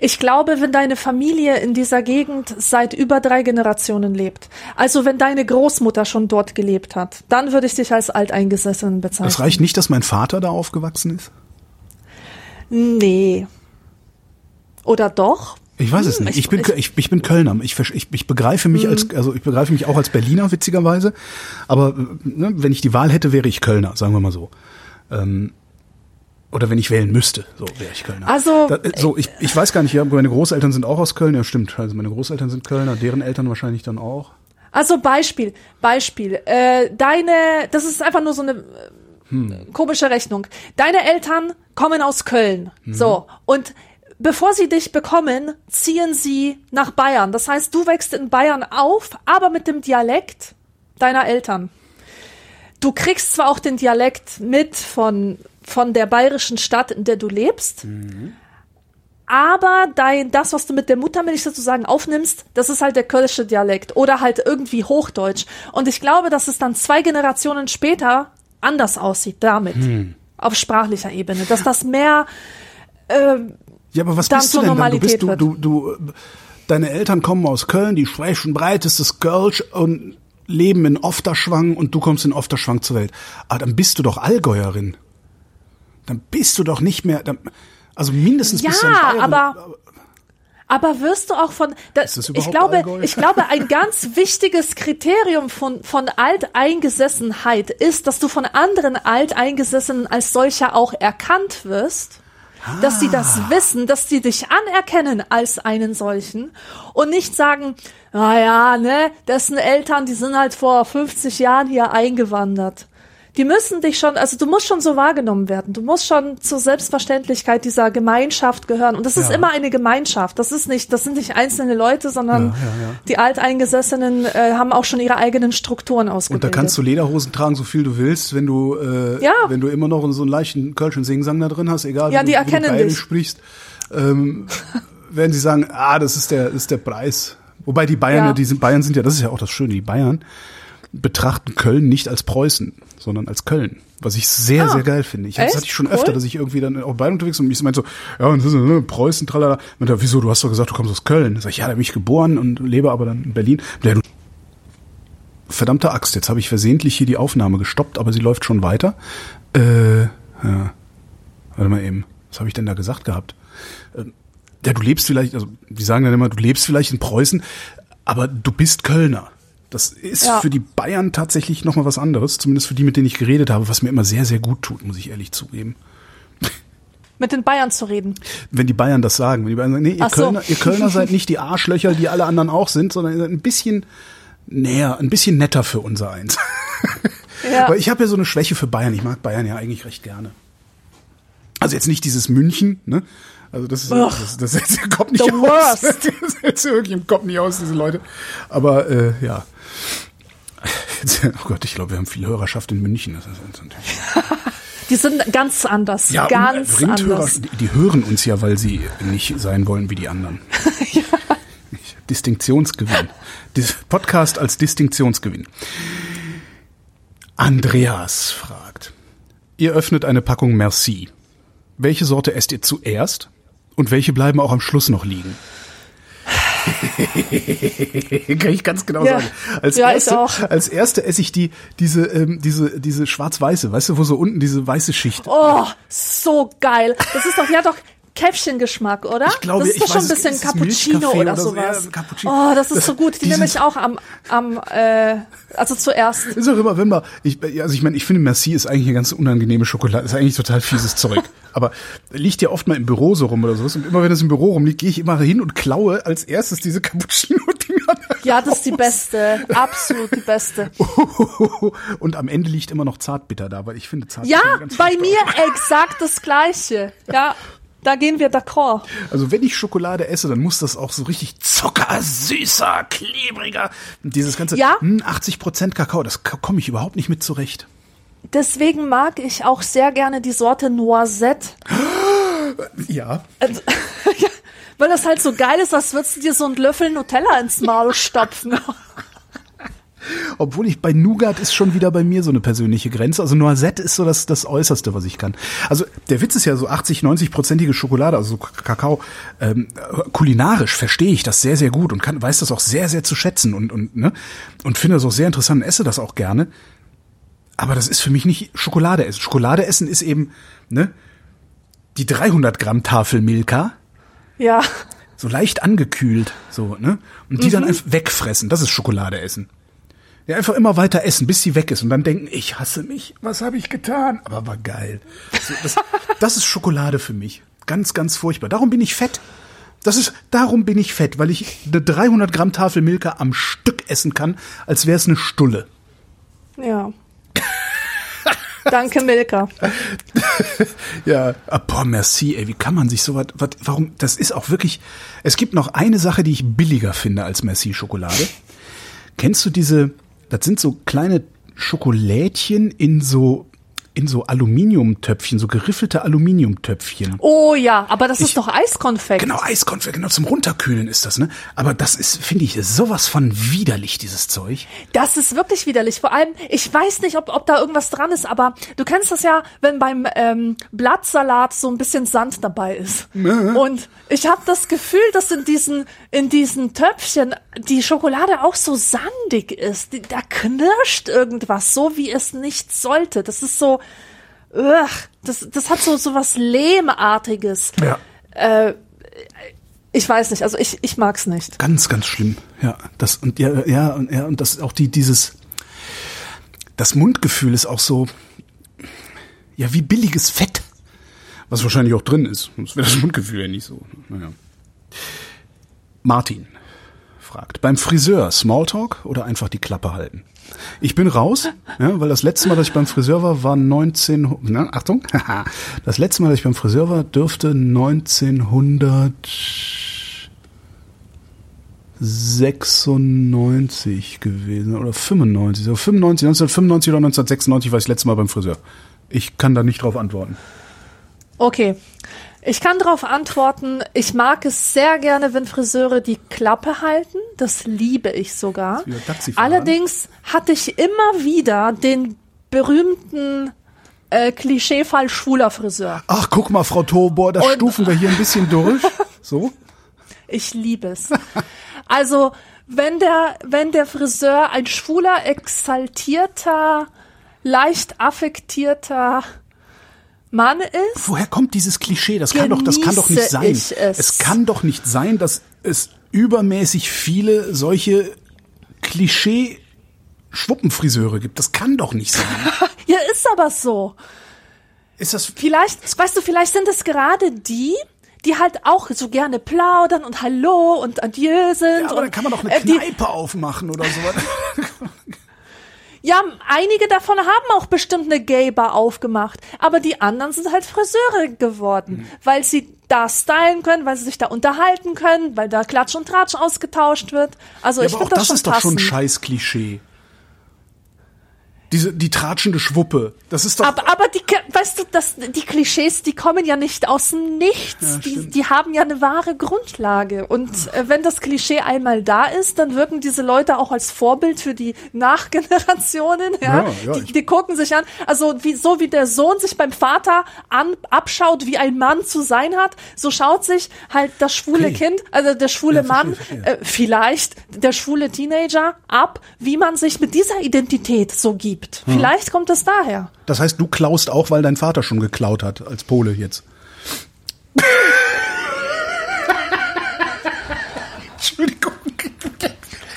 ich glaube, wenn deine Familie in dieser Gegend seit über drei Generationen lebt, also wenn deine Großmutter schon dort gelebt hat, dann würde ich dich als Alteingesessen bezeichnen. Es reicht nicht, dass mein Vater da aufgewachsen ist? Nee. Oder doch? Ich weiß es nicht. Ich, ich- bin, ich- ich, bin Kölner. Ich, ich, ich begreife mich als, also ich begreife mich auch als Berliner, witzigerweise. Aber äh, ne, wenn ich die Wahl hätte, wäre ich Kölner, sagen wir mal so. Ähm, oder wenn ich wählen müsste, so wäre ich Kölner. Also- da, äh, so ich, ich weiß gar nicht. Ja, meine Großeltern sind auch aus Köln. Ja, stimmt. Also meine Großeltern sind Kölner, deren Eltern wahrscheinlich dann auch. Also Beispiel, Beispiel. Äh, deine, das ist einfach nur so eine äh, komische Rechnung. Deine Eltern kommen aus Köln. So. Und bevor sie dich bekommen, ziehen sie nach Bayern. Das heißt, du wächst in Bayern auf, aber mit dem Dialekt deiner Eltern. Du kriegst zwar auch den Dialekt mit von, von der bayerischen Stadt, in der du lebst, aber dein, das, was du mit der Muttermilch sozusagen aufnimmst, das ist halt der kölsche Dialekt oder halt irgendwie Hochdeutsch. Und ich glaube, dass es dann zwei Generationen später anders aussieht damit. Auf sprachlicher Ebene. Dass das mehr, ähm, Ja, aber was dann bist du denn dann? Du bist du, du, du, deine Eltern kommen aus Köln, die sprechen breitestes Kölsch und leben in Ofterschwang und du kommst in Ofterschwang zur Welt. Aber dann bist du doch Allgäuerin. Dann bist du doch nicht mehr, dann, also mindestens ja, bist du ein Bayerin. aber, aber wirst du auch von, da, das ich glaube, Allgäu? ich glaube, ein ganz <laughs> wichtiges Kriterium von, von Alteingesessenheit ist, dass du von anderen Alteingesessenen als solcher auch erkannt wirst. Dass sie das Ah. wissen, dass sie dich anerkennen als einen solchen und nicht sagen, ah ja, ne, dessen Eltern, die sind halt vor 50 Jahren hier eingewandert. Die müssen dich schon, also du musst schon so wahrgenommen werden. Du musst schon zur Selbstverständlichkeit dieser Gemeinschaft gehören. Und das ist Ja. immer eine Gemeinschaft. Das ist nicht, das sind nicht einzelne Leute, sondern Ja, ja, die Alteingesessenen äh, haben auch schon ihre eigenen Strukturen und ausgebildet. da kannst du Lederhosen tragen, so viel du willst, wenn du, äh, wenn du immer noch so einen leichten Kölschen Singsang da drin hast, egal Ja, wie, die du, wie du erkennen dich. sprichst, ähm, <laughs> werden sie sagen, ah, das ist der, ist der Preis. Wobei die Bayern, ja. die sind, Bayern sind ja, das ist ja auch das Schöne, die Bayern betrachten Köln nicht als Preußen, sondern als Köln. Was ich sehr, Ah. sehr geil finde. Ich, das hatte ich schon Cool. öfter, dass ich irgendwie dann auch Bayern unterwegs und ich meinte so, ja, und das ist ne, Preußen, tralala. Und da, wieso, du hast doch gesagt, du kommst aus Köln. Sag ich, ja, da bin ich geboren und lebe aber dann in Berlin. Du verdammte Axt, jetzt habe ich versehentlich hier die Aufnahme gestoppt, aber sie läuft schon weiter. Äh, ja. Warte mal eben, was habe ich denn da gesagt gehabt? Ähm, ja, du lebst vielleicht, also die sagen dann immer, du lebst vielleicht in Preußen, aber du bist Kölner. Das ist Ja. für die Bayern tatsächlich nochmal was anderes, zumindest für die, mit denen ich geredet habe, was mir immer sehr, sehr gut tut, muss ich ehrlich zugeben. mit den Bayern zu reden. Wenn die Bayern das sagen, wenn die Bayern sagen, nee, ihr, so. Kölner, ihr Kölner seid nicht die Arschlöcher, die alle anderen auch sind, sondern ihr seid ein bisschen näher, ein bisschen netter für unser Eins. <laughs> Ja. Aber ich habe ja so eine Schwäche für Bayern. Ich mag Bayern ja eigentlich recht gerne. Also jetzt nicht dieses München, ne? Also das ist, Ugh. das, das setzt im Kopf nicht aus. <laughs> Das setzt wirklich im Kopf nicht aus, diese Leute. Aber äh, ja. Jetzt, <laughs> oh Gott, ich glaube, wir haben viel Hörerschaft in München. Das ist natürlich <laughs> Die sind ganz anders. ja, ganz Rindhörer, anders. die, die hören uns ja, weil sie nicht sein wollen wie die anderen. Distinktionsgewinn. Dis Podcast als Distinktionsgewinn. Andreas fragt. Ihr öffnet eine Packung Merci. Welche Sorte esst ihr zuerst? Und welche bleiben auch am Schluss noch liegen? <laughs> Kann ich ganz genau Ja. sagen. Als Ja, ich erste, auch. als erste esse ich die, diese, ähm, diese, diese schwarz-weiße, weißt du, wo so unten diese weiße Schicht Oh, so geil. Das ist doch, hat doch Käffchengeschmack, oder? Ich glaube, das ist doch schon ein bisschen Cappuccino oder, oder so, sowas. ja. Oh, das ist Das- so gut. Die nehme ich auch am, am äh, also zuerst. Ist auch immer, wenn man, ich, also ich meine, ich finde, Merci ist eigentlich eine ganz unangenehme Schokolade, ist eigentlich total fieses Zeug. <laughs> Aber liegt ja oft mal im Büro so rum oder sowas. Und immer wenn es im Büro rumliegt, gehe ich immer hin und klaue als erstes diese Cappuccino-Dinger. Ja, das ist die beste. Absolut die beste. <laughs> Und am Ende liegt immer noch Zartbitter da, weil ich finde Zartbitter Ja, bei mir exakt das Gleiche. Ja, da gehen wir d'accord. Also wenn ich Schokolade esse, dann muss das auch so richtig zuckersüßer, klebriger. Dieses ganze Ja. hm, 80% Kakao, das komme ich überhaupt nicht mit zurecht. Deswegen mag ich auch sehr gerne die Sorte Noisette. <gasps> Ja. Also, <laughs> ja, weil das halt so geil ist, als würdest du dir so einen Löffel Nutella ins Maul stopfen. <laughs> Obwohl ich bei Nougat ist schon wieder bei mir so eine persönliche Grenze. Also Noisette ist so das, das Äußerste, was ich kann. Also der Witz ist ja so 80, 90-prozentige Schokolade, also so Kakao. Ähm, kulinarisch verstehe ich das sehr, sehr gut und kann, weiß das auch sehr, sehr zu schätzen und, und, ne? und finde das auch sehr interessant und esse das auch gerne. Aber das ist für mich nicht Schokolade essen. Schokolade essen ist eben, ne? Die 300 Gramm Tafel Milka. Ja. so leicht angekühlt, so, ne? Und die Mhm. dann einfach wegfressen. Das ist Schokolade essen. Ja, einfach immer weiter essen, bis sie weg ist und dann denken, ich hasse mich, was habe ich getan? Aber war geil. So, das, das ist Schokolade für mich. Ganz, ganz furchtbar. Darum bin ich fett. Das ist, darum bin ich fett, weil ich eine 300 Gramm Tafel Milka am Stück essen kann, als wäre es eine Stulle. Ja. Danke, Milka. <laughs> Ja, ah, boah, merci, ey, wie kann man sich so was, was, warum, das ist auch wirklich, es gibt noch eine Sache, die ich billiger finde als Merci-Schokolade. Kennst du diese, das sind so kleine Schokolädchen in so, in so Aluminiumtöpfchen, so geriffelte Aluminiumtöpfchen. Oh ja, aber das ist doch Eiskonfekt. Genau, Eiskonfekt, genau zum Runterkühlen ist das, ne? Aber das ist, finde ich, sowas von widerlich, dieses Zeug. Das ist wirklich widerlich. Vor allem, ich weiß nicht, ob, ob da irgendwas dran ist, aber du kennst das ja, wenn beim ähm, Blattsalat so ein bisschen Sand dabei ist. Und ich habe das Gefühl, dass in diesen, in diesen Töpfchen die Schokolade auch so sandig ist. Die, da knirscht irgendwas, so wie es nicht sollte. Das ist so, ugh, das, das hat so, so was Lehmartiges. Ja. Ich weiß nicht, also ich, ich mag's nicht. Ganz, ganz schlimm. Ja, das und ja, ja, und ja, und das auch die dieses das Mundgefühl ist auch so ja, wie billiges Fett. Was wahrscheinlich auch drin ist. Sonst wäre das Mundgefühl ja nicht so. Naja. Martin fragt, beim Friseur Smalltalk oder einfach die Klappe halten? Ich bin raus, ja, weil das letzte Mal, dass ich beim Friseur war, war 19, na, Achtung, <laughs> das letzte Mal, dass ich beim Friseur war, dürfte 1900 96 gewesen oder 95, so 95, 1995 oder 1996 war ich das letzte Mal beim Friseur. Ich kann da nicht drauf antworten. Okay. Ich kann darauf antworten, ich mag es sehr gerne, wenn Friseure die Klappe halten. Das liebe ich sogar. Allerdings hatte ich immer wieder den berühmten äh, Klischeefall schwuler Friseur. Ach, guck mal, Frau Tobor, das Und- stufen wir hier ein bisschen durch. <laughs> So? Ich liebe es. Also, wenn der, wenn der Friseur ein schwuler, exaltierter, leicht affektierter Mann ist, Woher kommt dieses Klischee? Das kann doch, das kann doch nicht sein. ich es. kann doch nicht sein, dass es übermäßig viele solche Klischee Schwuppenfriseure gibt. Das kann doch nicht sein. <laughs> ja, ist aber so. Ist das Vielleicht, weißt du, vielleicht sind es gerade die, die halt auch so gerne plaudern und Hallo und Adieu sind. ja, aber und, dann kann man doch eine äh, die, Kneipe aufmachen oder sowas. <laughs> Ja, einige davon haben auch bestimmt eine Gay-Bar aufgemacht, aber die anderen sind halt Friseure geworden, Mhm. weil sie da stylen können, weil sie sich da unterhalten können, weil da Klatsch und Tratsch ausgetauscht wird. Also Ja, ich aber auch das, das ist doch schon ein passend. scheiß Klischee. Diese, die tratschende Schwuppe. Das ist doch. Aber, aber die, weißt du, das, die Klischees, die kommen ja nicht aus dem Nichts. die, stimmt. die haben ja eine wahre Grundlage. Und äh, wenn das Klischee einmal da ist, dann wirken diese Leute auch als Vorbild für die Nachgenerationen. Ja, Ja, ja, die, die gucken sich an. Also wie, so wie der Sohn sich beim Vater an, abschaut, wie ein Mann zu sein hat, so schaut sich halt das schwule Okay. Kind, also der schwule Ja, Mann, äh, vielleicht der schwule Teenager ab, wie man sich mit dieser Identität so gibt. Hm. Vielleicht kommt es daher. das heißt, du klaust auch, weil dein Vater schon geklaut hat, als Pole jetzt. <laughs> Entschuldigung.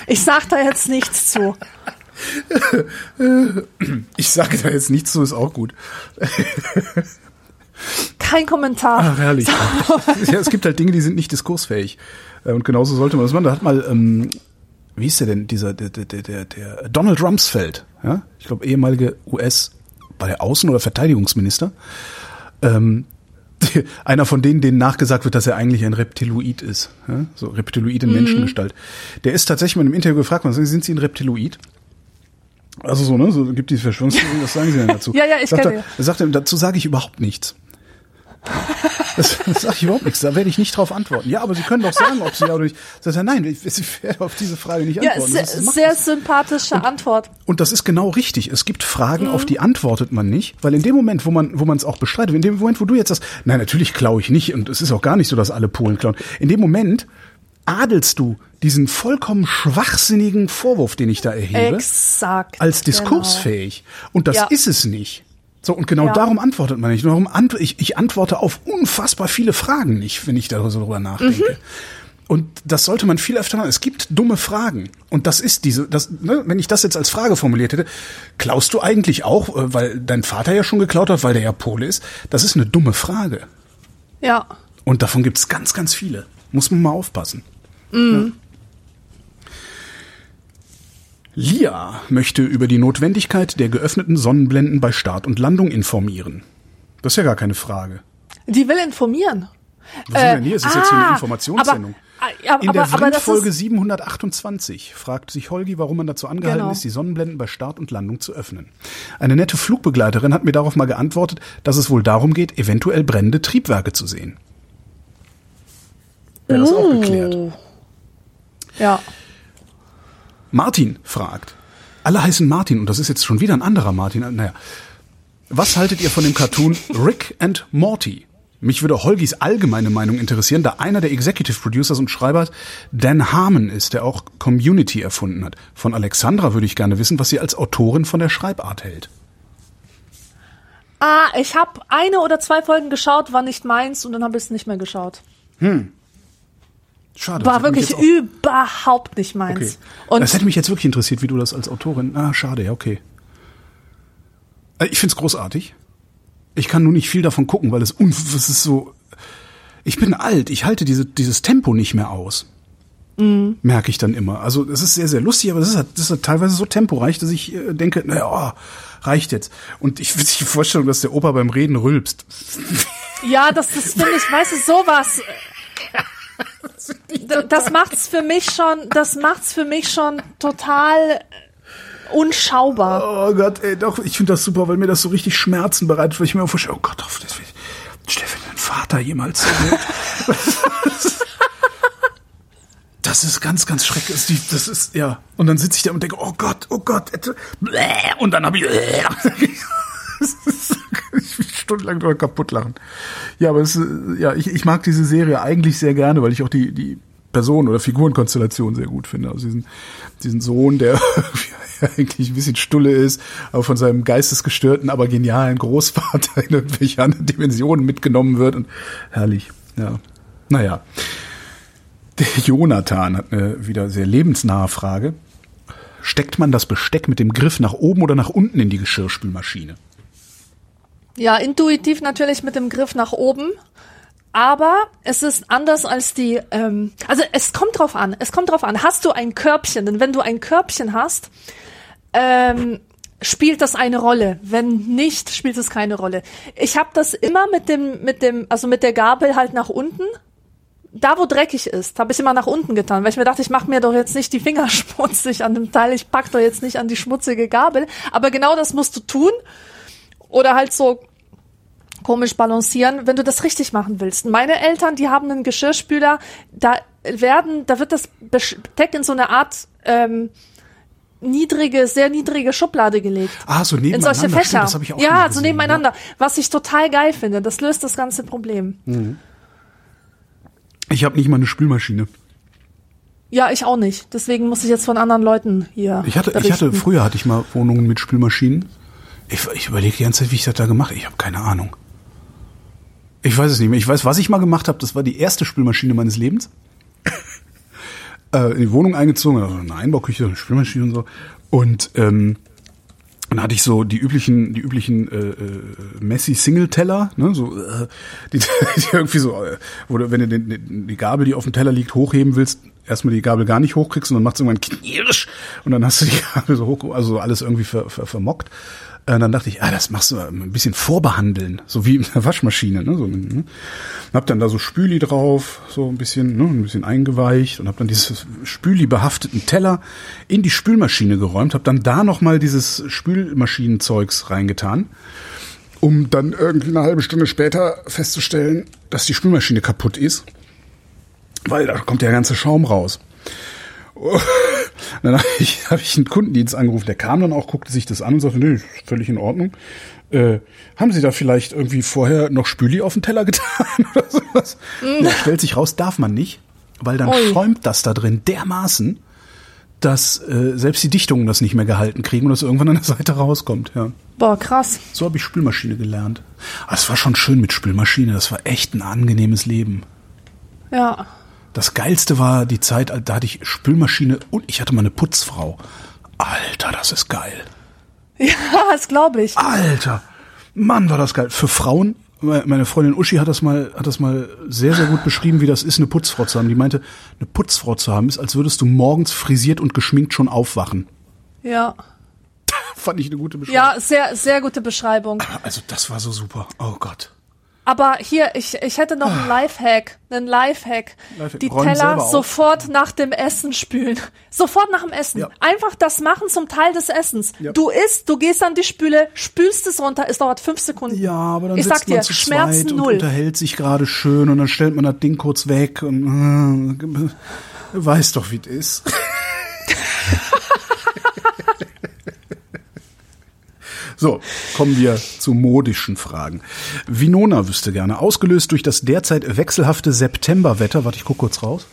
Ich sag da jetzt nichts zu. Ich sage da jetzt nichts zu, ist auch gut. Kein Kommentar. Ach, herrlich. <laughs> ja, es gibt halt Dinge, die sind nicht diskursfähig. Äh, Und genauso sollte man das machen. Da hat mal, ähm, wie hieß der denn, dieser, der, der, der, der, Donald Rumsfeld, ja? Ich glaube, ehemalige US, war der Außen- oder Verteidigungsminister. Ähm, <laughs> einer von denen, denen nachgesagt wird, dass er eigentlich ein Reptiloid ist. Ja? So Reptiloid in Menschengestalt. Der ist tatsächlich mal im Interview gefragt, worden, sind Sie ein Reptiloid? Also so, ne? So gibt die Verschwörungstheorie, was sagen Sie denn dazu? <laughs> Ja, ja, ich sagt kenne er, er sagt er, dazu sage ich überhaupt nichts. <laughs> Das, das sage ich überhaupt nichts. Da werde ich nicht drauf antworten. Ja, aber Sie können doch sagen, ob Sie ja oder nicht. Sagt er, nein, ich, ich werde auf diese Frage nicht Ja, antworten. sehr, macht sehr das. sympathische Antwort. Und das ist genau richtig. Es gibt Fragen, Mhm. auf die antwortet man nicht, weil in dem Moment, wo man, wo man es auch bestreitet, in dem Moment, wo du jetzt sagst, nein, natürlich klaue ich nicht, und es ist auch gar nicht so, dass alle Polen klauen. In dem Moment adelst du diesen vollkommen schwachsinnigen Vorwurf, den ich da erhebe, Exakt. als diskursfähig. Und das Ja. ist es nicht. So, und genau Ja. darum antwortet man nicht. Darum antw ich, ich antworte auf unfassbar viele Fragen nicht, wenn ich da so drüber nachdenke. Und das sollte man viel öfter machen. Es gibt dumme Fragen. Und das ist diese, das, ne, wenn ich das jetzt als Frage formuliert hätte, klaust du eigentlich auch, äh, weil dein Vater ja schon geklaut hat, weil der ja Pole ist? Das ist eine dumme Frage. Ja. Und davon gibt es ganz, ganz viele. Muss man mal aufpassen. Mhm. Ja. Lia möchte über die Notwendigkeit der geöffneten Sonnenblenden bei Start und Landung informieren. Das ist ja gar keine Frage. Die will informieren. Was äh, denn hier? Es ist ah, jetzt hier eine Informationssendung. Aber, aber, In der aber, aber Folge 728 fragt sich Holgi, warum man dazu angehalten genau. ist, die Sonnenblenden bei Start und Landung zu öffnen. Eine nette Flugbegleiterin hat mir darauf mal geantwortet, dass es wohl darum geht, eventuell brennende Triebwerke zu sehen. Wäre das uh. auch geklärt? Ja. Martin fragt. Alle heißen Martin und das ist jetzt schon wieder ein anderer Martin. Naja. Was haltet ihr von dem Cartoon Rick and Morty? Mich würde Holgis allgemeine Meinung interessieren, da einer der Executive Producers und Schreiber Dan Harmon ist, der auch Community erfunden hat. Von Alexandra würde ich gerne wissen, was sie als Autorin von der Schreibart hält. Ah, ich habe eine oder zwei Folgen geschaut, war nicht meins und dann habe ich es nicht mehr geschaut. Hm. Schade. War wirklich überhaupt nicht meins. Okay. Und das hätte mich jetzt wirklich interessiert, wie du das als Autorin. Ah, schade, ja, okay. Äh, ich find's großartig. Ich kann nur nicht viel davon gucken, weil es, es ist so. Ich bin alt, ich halte diese, dieses Tempo nicht mehr aus. Mhm. Merke ich dann immer. Also es ist sehr, sehr lustig, aber das ist, halt, das ist halt teilweise so temporeich, dass ich äh, denke, naja, oh, reicht jetzt. Und ich will sich die Vorstellung, dass der Opa beim Reden rülpst. Ja, das, das finde ich, weißt du, sowas. <laughs> Das macht's für mich schon, das macht's für mich schon total unschaubar. Oh Gott, ey, doch, ich finde das super, weil mir das so richtig Schmerzen bereitet, weil ich mir auch vorstelle, oh Gott, das wird Steffen, dein Vater jemals so. <laughs> Das ist ganz, ganz schrecklich. Das ist, ja. Und dann sitze ich da und denke, oh Gott, oh Gott. Und dann habe ich, <laughs> ich will stundenlang drüber kaputt lachen. Ja, aber es, ja, ich, ich mag diese Serie eigentlich sehr gerne, weil ich auch die, die Person oder Figurenkonstellation sehr gut finde. Also diesen, diesen Sohn, der <laughs> eigentlich ein bisschen stulle ist, aber von seinem geistesgestörten, aber genialen Großvater in irgendwelche anderen Dimensionen mitgenommen wird und herrlich, ja. Naja. Der Jonathan hat eine wieder sehr lebensnahe Frage. Steckt man das Besteck mit dem Griff nach oben oder nach unten in die Geschirrspülmaschine? Ja, intuitiv natürlich mit dem Griff nach oben. Aber es ist anders als die, ähm, also es kommt drauf an, es kommt drauf an. Hast du ein Körbchen? Denn wenn du ein Körbchen hast, ähm, spielt das eine Rolle. Wenn nicht, spielt es keine Rolle. Ich habe das immer mit dem, mit dem, also mit der Gabel halt nach unten. Da, wo dreckig ist, habe ich immer nach unten getan, weil ich mir dachte, ich mache mir doch jetzt nicht die Finger <laughs> schmutzig an dem Teil, ich pack doch jetzt nicht an die schmutzige Gabel. Aber genau das musst du tun. Oder halt so komisch balancieren, wenn du das richtig machen willst. Meine Eltern, die haben einen Geschirrspüler, da werden, da wird das Besteck in so eine Art ähm, niedrige, sehr niedrige Schublade gelegt. Ah, so nebeneinander. In solche Fächer. Stimmt, ja, so nebeneinander. Ja. Was ich total geil finde. Das löst das ganze Problem. Mhm. Ich habe nicht mal eine Spülmaschine. Ja, ich auch nicht. Deswegen muss ich jetzt von anderen Leuten hier. Ich hatte, ich hatte früher hatte ich mal Wohnungen mit Spülmaschinen. Ich, ich überlege die ganze Zeit, wie ich das da gemacht habe. Ich habe keine Ahnung. Ich weiß es nicht mehr. Ich weiß, was ich mal gemacht habe. Das war die erste Spülmaschine meines Lebens <laughs> äh, in die Wohnung eingezogen, also eine Einbauküche, eine Spülmaschine und so. Und ähm, dann hatte ich so die üblichen, die üblichen äh, äh, Messi-Single-Teller, ne, so äh, die, <laughs> die irgendwie so, äh, wo du, wenn du den, die Gabel, die auf dem Teller liegt, hochheben willst, erstmal die Gabel gar nicht hochkriegst und dann macht es irgendwann knirsch <laughs> und dann hast du die Gabel so hoch, also alles irgendwie ver, ver, vermockt. Äh, dann dachte ich, ah, das machst du ein bisschen vorbehandeln, so wie in der Waschmaschine. Ne? So, ne? Hab dann da so Spüli drauf, so ein bisschen, ne? ein bisschen eingeweicht und hab dann dieses Spüli behafteten Teller in die Spülmaschine geräumt, hab dann da nochmal dieses Spülmaschinenzeugs reingetan, um dann irgendwie eine halbe Stunde später festzustellen, dass die Spülmaschine kaputt ist, weil da kommt der ganze Schaum raus. <laughs> dann habe ich, hab ich einen Kundendienst angerufen, der kam dann auch, guckte sich das an und sagte, nee, völlig in Ordnung. Äh, haben Sie da vielleicht irgendwie vorher noch Spüli auf den Teller getan <laughs> oder sowas? Mhm. Ja, stellt sich raus, darf man nicht, weil dann Oi. schäumt das da drin dermaßen, dass äh, selbst die Dichtungen das nicht mehr gehalten kriegen und das irgendwann an der Seite rauskommt. Ja. Boah, krass. So habe ich Spülmaschine gelernt. Aber es war schon schön mit Spülmaschine, das war echt ein angenehmes Leben. Ja. Das geilste war die Zeit, da hatte ich Spülmaschine und ich hatte mal eine Putzfrau. Alter, das ist geil. Ja, <laughs> das glaube ich. Alter, Mann, war das geil. Für Frauen, meine Freundin Uschi hat das mal, hat das mal sehr, sehr gut beschrieben, wie das ist, eine Putzfrau zu haben. Die meinte, eine Putzfrau zu haben ist, als würdest du morgens frisiert und geschminkt schon aufwachen. Ja. <laughs> Fand ich eine gute Beschreibung. Ja, sehr, sehr gute Beschreibung. Also das war so super. Oh Gott. Aber hier, ich, ich hätte noch einen Lifehack. Einen Lifehack. Lifehack. Die Räumen Teller sofort nach dem Essen spülen. <laughs> Sofort nach dem Essen. Ja. Einfach das machen zum Teil des Essens. Ja. Du isst, du gehst an die Spüle, spülst es runter, es dauert fünf Sekunden. Ja, aber dann ich sitzt sag dir, man zu Schmerzen zweit und null. unterhält sich gerade schön und dann stellt man das Ding kurz weg und äh, <laughs> weiß doch, wie es ist. <laughs> So, kommen wir zu modischen Fragen. Vinona wüsste gerne, ausgelöst durch das derzeit wechselhafte Septemberwetter, warte, ich guck kurz raus.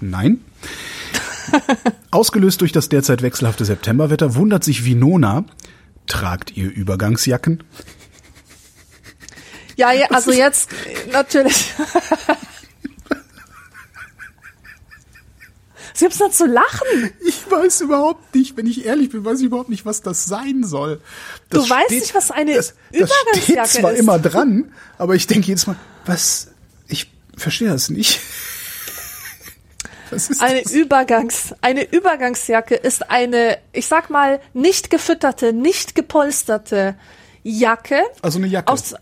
Nein. <laughs> Ausgelöst durch das derzeit wechselhafte Septemberwetter wundert sich Vinona, tragt ihr Übergangsjacken? Ja, ja, also jetzt äh, natürlich. <laughs> Was gibt's da zu lachen? Ich weiß überhaupt nicht, wenn ich ehrlich bin, weiß ich überhaupt nicht, was das sein soll. Das Du weißt nicht, was eine das, das steht zwar ist. immer dran, aber ich denke jedes Mal, was, ich verstehe das nicht. Eine das? Übergangs, eine Übergangsjacke ist eine, ich sag mal, nicht gefütterte, nicht gepolsterte Jacke. Also eine Jacke. Aus,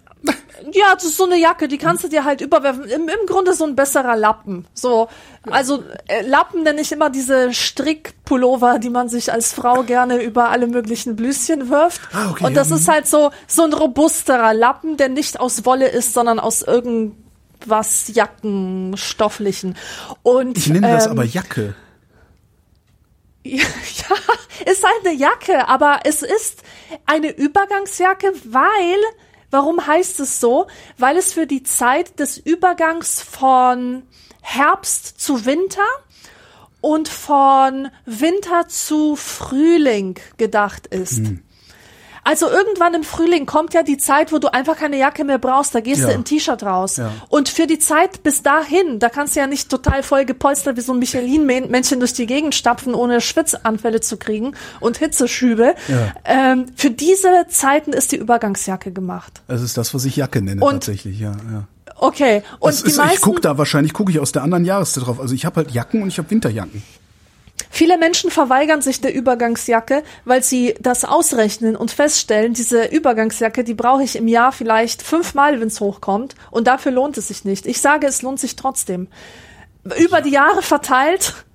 ja, das ist so eine Jacke, die kannst du dir halt überwerfen. Im, Im Grunde so ein besserer Lappen. So, also äh, Lappen nenne ich immer diese Strickpullover, die man sich als Frau gerne über alle möglichen Blüschen wirft. Ah, okay, Und das ist mhm. halt so so ein robusterer Lappen, der nicht aus Wolle ist, sondern aus irgendwas Jackenstofflichen. Und ich nenne das ähm, aber Jacke. <laughs> ja, ist halt eine Jacke, aber es ist eine Übergangsjacke, weil, warum heißt es so? Weil es für die Zeit des Übergangs von Herbst zu Winter und von Winter zu Frühling gedacht ist. Hm. Also irgendwann im Frühling kommt ja die Zeit, wo du einfach keine Jacke mehr brauchst. Da gehst Ja. du in T-Shirt raus. Ja. Und für die Zeit bis dahin, da kannst du ja nicht total voll gepolstert wie so ein Michelin-Männchen durch die Gegend stapfen, ohne Schwitzanfälle zu kriegen und Hitzeschübe. Ja. Ähm, für diese Zeiten ist die Übergangsjacke gemacht. Das ist das, was ich Jacke nenne Und- tatsächlich, ja. ja. Okay. Und Das die ist, meisten, ich gucke da wahrscheinlich, gucke ich aus der anderen Jahreszeit drauf. Also ich habe halt Jacken und ich habe Winterjacken. Viele Menschen verweigern sich der Übergangsjacke, weil sie das ausrechnen und feststellen, diese Übergangsjacke, die brauche ich im Jahr vielleicht fünfmal, wenn es hochkommt. Und dafür lohnt es sich nicht. Ich sage, es lohnt sich trotzdem. Über die Jahre verteilt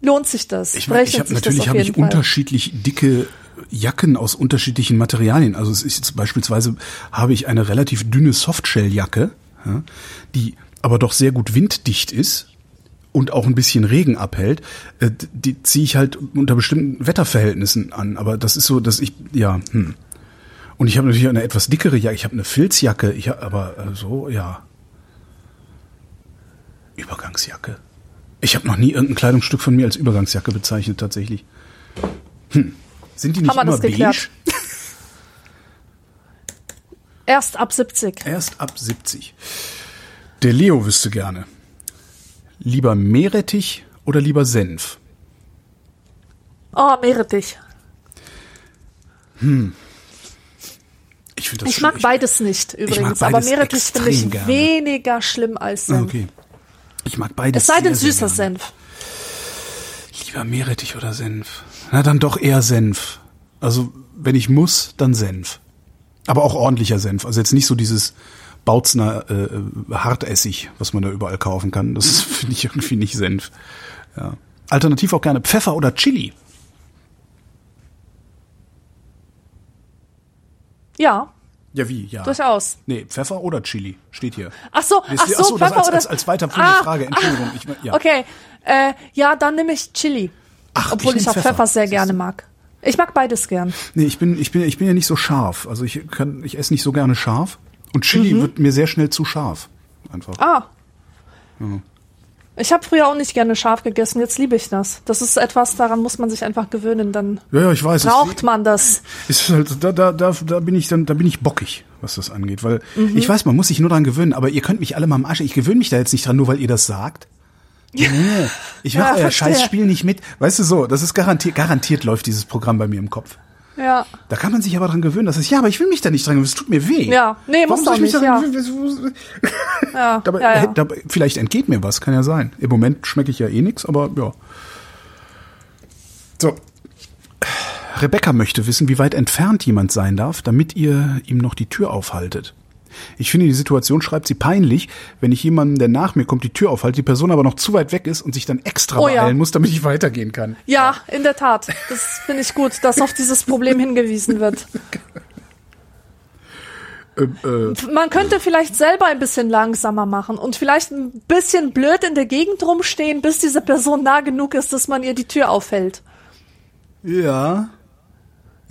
lohnt sich das. Ich meine, ich das natürlich habe ich Fall. unterschiedlich dicke Jacken aus unterschiedlichen Materialien. Also es ist jetzt beispielsweise habe ich eine relativ dünne Softshelljacke, ja, die aber doch sehr gut winddicht ist und auch ein bisschen Regen abhält. Äh, Die ziehe ich halt unter bestimmten Wetterverhältnissen an. Aber das ist so, dass ich ja. Hm. Und ich habe natürlich eine etwas dickere Jacke. Ich habe eine Filzjacke. Ich habe aber äh, so ja. Übergangsjacke. Ich habe noch nie irgendein Kleidungsstück von mir als Übergangsjacke bezeichnet, tatsächlich. Hm. Sind die nicht Haben immer das beige? Erst ab 70. Erst ab 70. Der Leo wüsste gerne. Lieber Meerrettich oder lieber Senf? Oh, Meerrettich. Ich finde das Ich mag beides nicht übrigens, aber beides Meerrettich finde ich gerne. weniger schlimm als Ah, Senf. Okay. Ich mag beides. Es sei denn süßer. Senf. Lieber Meerrettich oder Senf? Na, dann doch eher Senf. Also, wenn ich muss, dann Senf. Aber auch ordentlicher Senf. Also jetzt nicht so dieses Bautzner äh, Hartessig, was man da überall kaufen kann. Das <laughs> finde ich irgendwie nicht Senf. Ja. Alternativ auch gerne Pfeffer oder Chili. Ja, Ja, wie? Ja. durchaus. Nee, Pfeffer oder Chili steht hier. Ach so, Ach ach so, das Pfeffer als, oder als, als weiterführende Ah, Frage. Entschuldigung. Ich, ja. Okay, äh, ja, dann nehme ich Chili. Ach, obwohl ich ich, auch Pfeffer. Pfeffer, sehr gerne mag. Ich mag beides gern. Nee, ich bin, ich bin, ich bin ja nicht so scharf. Also ich kann, ich esse nicht so gerne scharf. Und Chili Mhm. wird mir sehr schnell zu scharf. Einfach. Ah. Ich habe früher auch nicht gerne scharf gegessen, jetzt liebe ich das. Das ist etwas, daran muss man sich einfach gewöhnen, dann Ja, ja, ich weiß. braucht man das. Es ist halt, da, da, da, da bin ich dann, da bin ich bockig, was das angeht, weil Mhm. ich weiß, man muss sich nur dran gewöhnen, aber ihr könnt mich alle mal am Arsch. Ich gewöhne mich da jetzt nicht dran, nur weil ihr das sagt. Nee, ich mache Ja, euer. Scheißspiel nicht mit. Weißt du so, das ist garantiert, garantiert läuft dieses Programm bei mir im Kopf. Ja. Da kann man sich aber dran gewöhnen, dass es, ja, aber ich will mich da nicht dran gewöhnen, es tut mir weh. Ja, nee, Warum muss ich mich nicht, daran ja. gewöhnen? <laughs> Ja, Dabei, ja, ja. äh, dabei, vielleicht entgeht mir was, kann ja sein. Im Moment schmecke ich ja eh nix, aber ja. So. Rebecca möchte wissen, wie weit entfernt jemand sein darf, damit ihr ihm noch die Tür aufhaltet. Ich finde die Situation, schreibt sie, peinlich, wenn ich jemanden, der nach mir kommt, die Tür aufhalte, die Person aber noch zu weit weg ist und sich dann extra Oh ja. beeilen muss, damit ich weitergehen kann. Ja, in der Tat. Das finde ich gut, dass auf dieses Problem hingewiesen wird. Ähm, äh, Man könnte vielleicht selber ein bisschen langsamer machen und vielleicht ein bisschen blöd in der Gegend rumstehen, bis diese Person nah genug ist, dass man ihr die Tür aufhält. ja.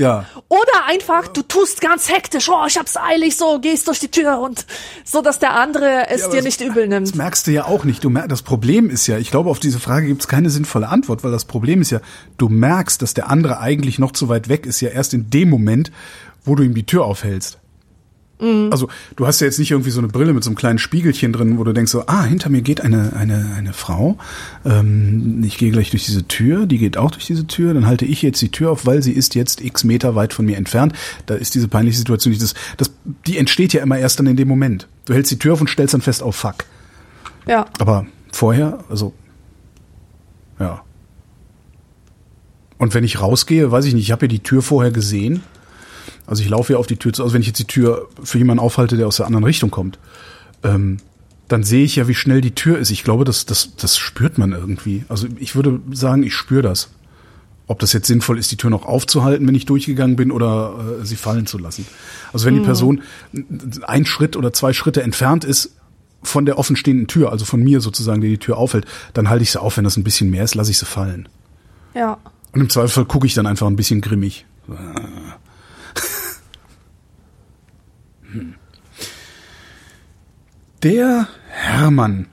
Ja. Oder einfach, du tust ganz hektisch, oh, ich hab's eilig, so, gehst durch die Tür und so, dass der andere es Ja, dir das- nicht übel nimmt. Das merkst du ja auch nicht. Du mer das Problem ist ja, ich glaube, auf diese Frage gibt es keine sinnvolle Antwort, weil das Problem ist ja, du merkst, dass der andere eigentlich noch zu weit weg ist, ja erst in dem Moment, wo du ihm die Tür aufhältst. Also du hast ja jetzt nicht irgendwie so eine Brille mit so einem kleinen Spiegelchen drin, wo du denkst so, ah, hinter mir geht eine, eine, eine Frau. Ähm, ich gehe gleich durch diese Tür, die geht auch durch diese Tür, dann halte ich jetzt die Tür auf, weil sie ist jetzt x Meter weit von mir entfernt. Da ist diese peinliche Situation nicht. Das, das, die entsteht ja immer erst dann in dem Moment. Du hältst die Tür auf und stellst dann fest, oh fuck. Ja. Aber vorher, also, ja. Und wenn ich rausgehe, weiß ich nicht, ich habe ja die Tür vorher gesehen. Also ich laufe ja auf die Tür zu, also wenn ich jetzt die Tür für jemanden aufhalte, der aus der anderen Richtung kommt, ähm, dann sehe ich ja, wie schnell die Tür ist. Ich glaube, das, das, das spürt man irgendwie. Also ich würde sagen, ich spüre das. Ob das jetzt sinnvoll ist, die Tür noch aufzuhalten, wenn ich durchgegangen bin, oder äh, sie fallen zu lassen. Also wenn die Person ein Schritt oder zwei Schritte entfernt ist von der offenstehenden Tür, also von mir sozusagen, der die Tür aufhält, dann halte ich sie auf. Wenn das ein bisschen mehr ist, lasse ich sie fallen. Ja. Und im Zweifelsfall gucke ich dann einfach ein bisschen grimmig. Der Hermann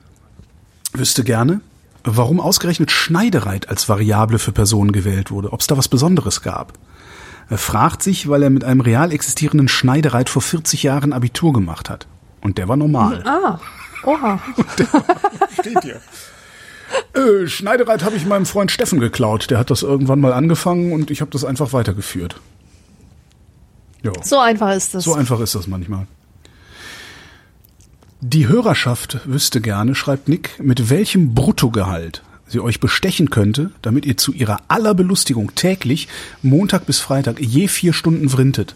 wüsste gerne, warum ausgerechnet Schneidereit als Variable für Personen gewählt wurde, ob es da was Besonderes gab. Er fragt sich, weil er mit einem real existierenden Schneidereit vor 40 Jahren Abitur gemacht hat. Und der war normal. Ah. Oha. Steht hier. Äh, Schneidereit habe ich meinem Freund Steffen geklaut. Der hat das irgendwann mal angefangen und ich habe das einfach weitergeführt. Ja, So einfach ist es. so einfach ist das manchmal. Die Hörerschaft wüsste gerne, schreibt Nick, mit welchem Bruttogehalt sie euch bestechen könnte, damit ihr zu ihrer aller Belustigung täglich, Montag bis Freitag, je vier Stunden vrintet.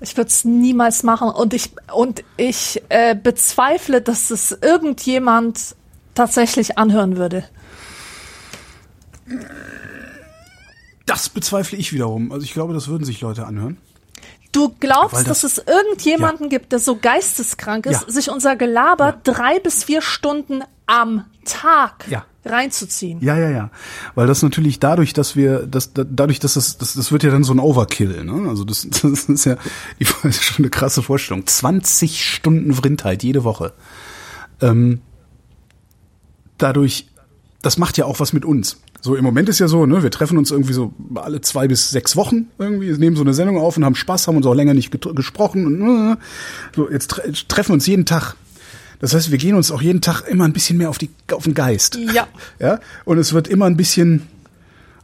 Ich würde es niemals machen und ich und ich äh, bezweifle, dass es irgendjemand tatsächlich anhören würde. Das bezweifle ich wiederum. Also ich glaube, das würden sich Leute anhören. Du glaubst, das- dass es irgendjemanden gibt, der so geisteskrank ist, Ja. sich unser Gelaber drei bis vier Stunden am Tag Ja. reinzuziehen? Ja, ja, ja. Weil das natürlich dadurch, dass wir, das, da- dadurch, dass das, das, das wird ja dann so ein Overkill, ne? Also das, <laughs> das ist ja die, <laughs> das ist schon eine krasse Vorstellung. 20 Stunden Vrindheit jede Woche. Ähm, dadurch, das macht ja auch was mit uns. So im Moment ist ja so, ne, wir treffen uns irgendwie so alle zwei bis sechs Wochen irgendwie, nehmen so eine Sendung auf und haben Spaß, haben uns auch länger nicht gesprochen und äh, so jetzt tre treffen uns jeden Tag. Das heißt, wir gehen uns auch jeden Tag immer ein bisschen mehr auf die auf den Geist. Ja. <laughs> Ja, und es wird immer ein bisschen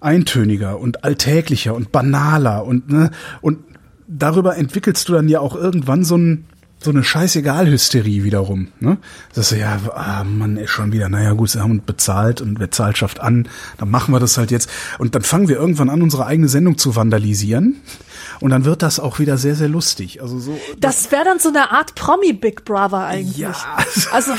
eintöniger und alltäglicher und banaler und ne, und darüber entwickelst du dann ja auch irgendwann so ein so eine Scheißegal-Hysterie wiederum. Ne? Das ist ja, ah Mann, ey, schon wieder, naja gut, sie haben uns bezahlt und wer zahlt, schafft an, dann machen wir das halt jetzt. Und dann fangen wir irgendwann an, unsere eigene Sendung zu vandalisieren. Und dann wird das auch wieder sehr, sehr lustig. Also so. Das wäre dann so eine Art Promi Big Brother eigentlich. Ja. Also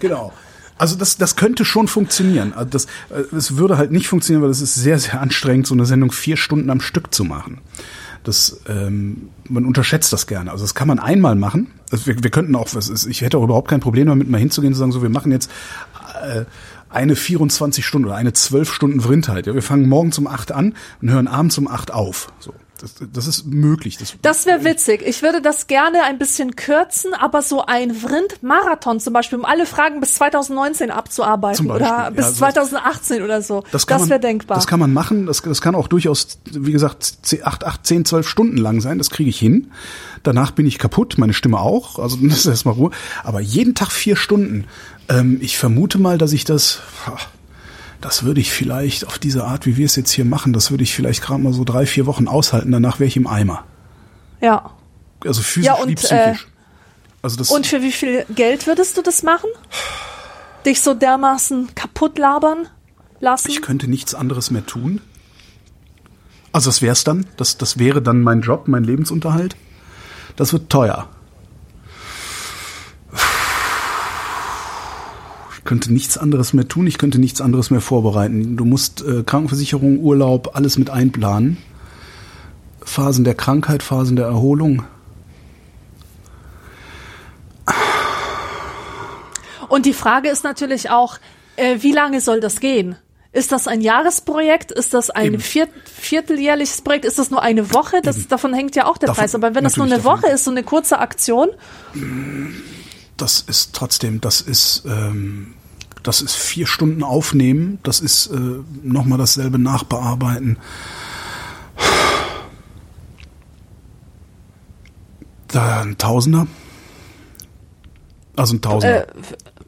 Genau. Also das, das könnte schon funktionieren. Also das, äh, es würde halt nicht funktionieren, weil es ist sehr, sehr anstrengend, so eine Sendung vier Stunden am Stück zu machen. Das, ähm, man unterschätzt das gerne. Also das kann man einmal machen. Also wir, wir könnten auch, ist, ich hätte auch überhaupt kein Problem damit, mal hinzugehen und zu sagen, so wir machen jetzt äh, eine 24 Stunden oder eine 12 Stunden Vrindheit. Ja, wir fangen morgens um 8 an und hören abends um 8 auf. So. Das, das ist möglich. Das, Das wäre witzig. Ich würde das gerne ein bisschen kürzen, aber so ein Vrind-Marathon zum Beispiel, um alle Fragen bis 2019 abzuarbeiten Beispiel, oder ja, bis so- 2018 oder so. Das, das wäre denkbar. Das kann man machen. Das, das kann auch durchaus, wie gesagt, 8, 8, 10, 12 Stunden lang sein. Das kriege ich hin. Danach bin ich kaputt, meine Stimme auch. Also <laughs> das ist erstmal Ruhe. Aber jeden Tag vier Stunden. Ähm, ich vermute mal, dass ich das. Das würde ich vielleicht auf diese Art, wie wir es jetzt hier machen, das würde ich vielleicht gerade mal so drei, vier Wochen aushalten. Danach wäre ich im Eimer. ja. Also physisch Ja, und, wie psychisch. also das, Und für wie viel Geld würdest du das machen? Dich so dermaßen kaputt labern lassen? Ich könnte nichts anderes mehr tun. Also das wär's dann. Das, das wäre dann mein Job, mein Lebensunterhalt. Das wird teuer. Könnte nichts anderes mehr tun, ich könnte nichts anderes mehr vorbereiten. Du musst äh, Krankenversicherung, Urlaub, alles mit einplanen. Phasen der Krankheit, Phasen der Erholung. Und die Frage ist natürlich auch, äh, wie lange soll das gehen? Ist das ein Jahresprojekt? Ist das ein viert, vierteljährliches Projekt? Ist das nur eine Woche? Das, davon hängt ja auch der Davon- Preis. Aber wenn das nur eine. Woche ist, so eine kurze Aktion, das ist trotzdem, das ist, ähm, das ist vier Stunden aufnehmen, das ist äh, nochmal dasselbe nachbearbeiten. Da ein Tausender. Also ein Tausender äh,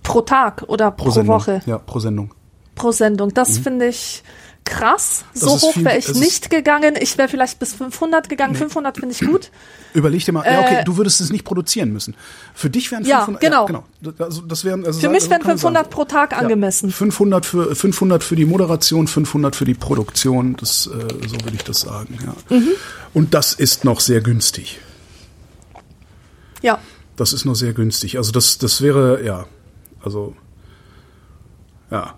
pro Tag oder pro, Sendung. Woche, Ja, pro Sendung. pro Sendung. Das finde ich krass. Das so hoch wäre ich nicht gegangen. Ich wäre vielleicht bis 500 gegangen. 500 finde ich gut. Überleg dir mal, ja, okay, Äh, du würdest es nicht produzieren müssen. Für dich wären Ja, 500, genau. genau. Also das wären, also Für mich wären kann man 500 sagen. pro Tag angemessen. 500 für 500 für die Moderation, 500 für die Produktion, das äh, so würde ich das sagen, ja. Mhm. Und das ist noch sehr günstig. Ja. Das ist noch sehr günstig. Also das das wäre ja, also ja.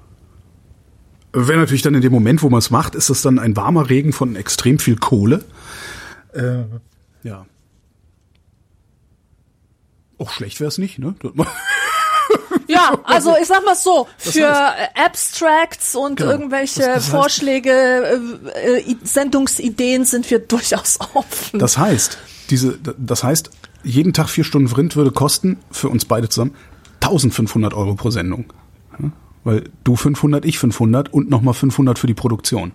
Wäre natürlich dann in dem Moment, wo man es macht, ist das dann ein warmer Regen von extrem viel Kohle. Äh, ja. Auch schlecht wäre es nicht, ne? <laughs> Ja, <laughs> also ich sag mal so, für heißt- Abstracts und Genau. irgendwelche Das- das Vorschläge, äh, äh, Sendungsideen sind wir <laughs> durchaus offen. Das heißt, diese, das heißt, jeden Tag vier Stunden Vrind würde kosten für uns beide zusammen 1500 Euro pro Sendung. Weil du 500, ich 500 und nochmal 500 für die Produktion.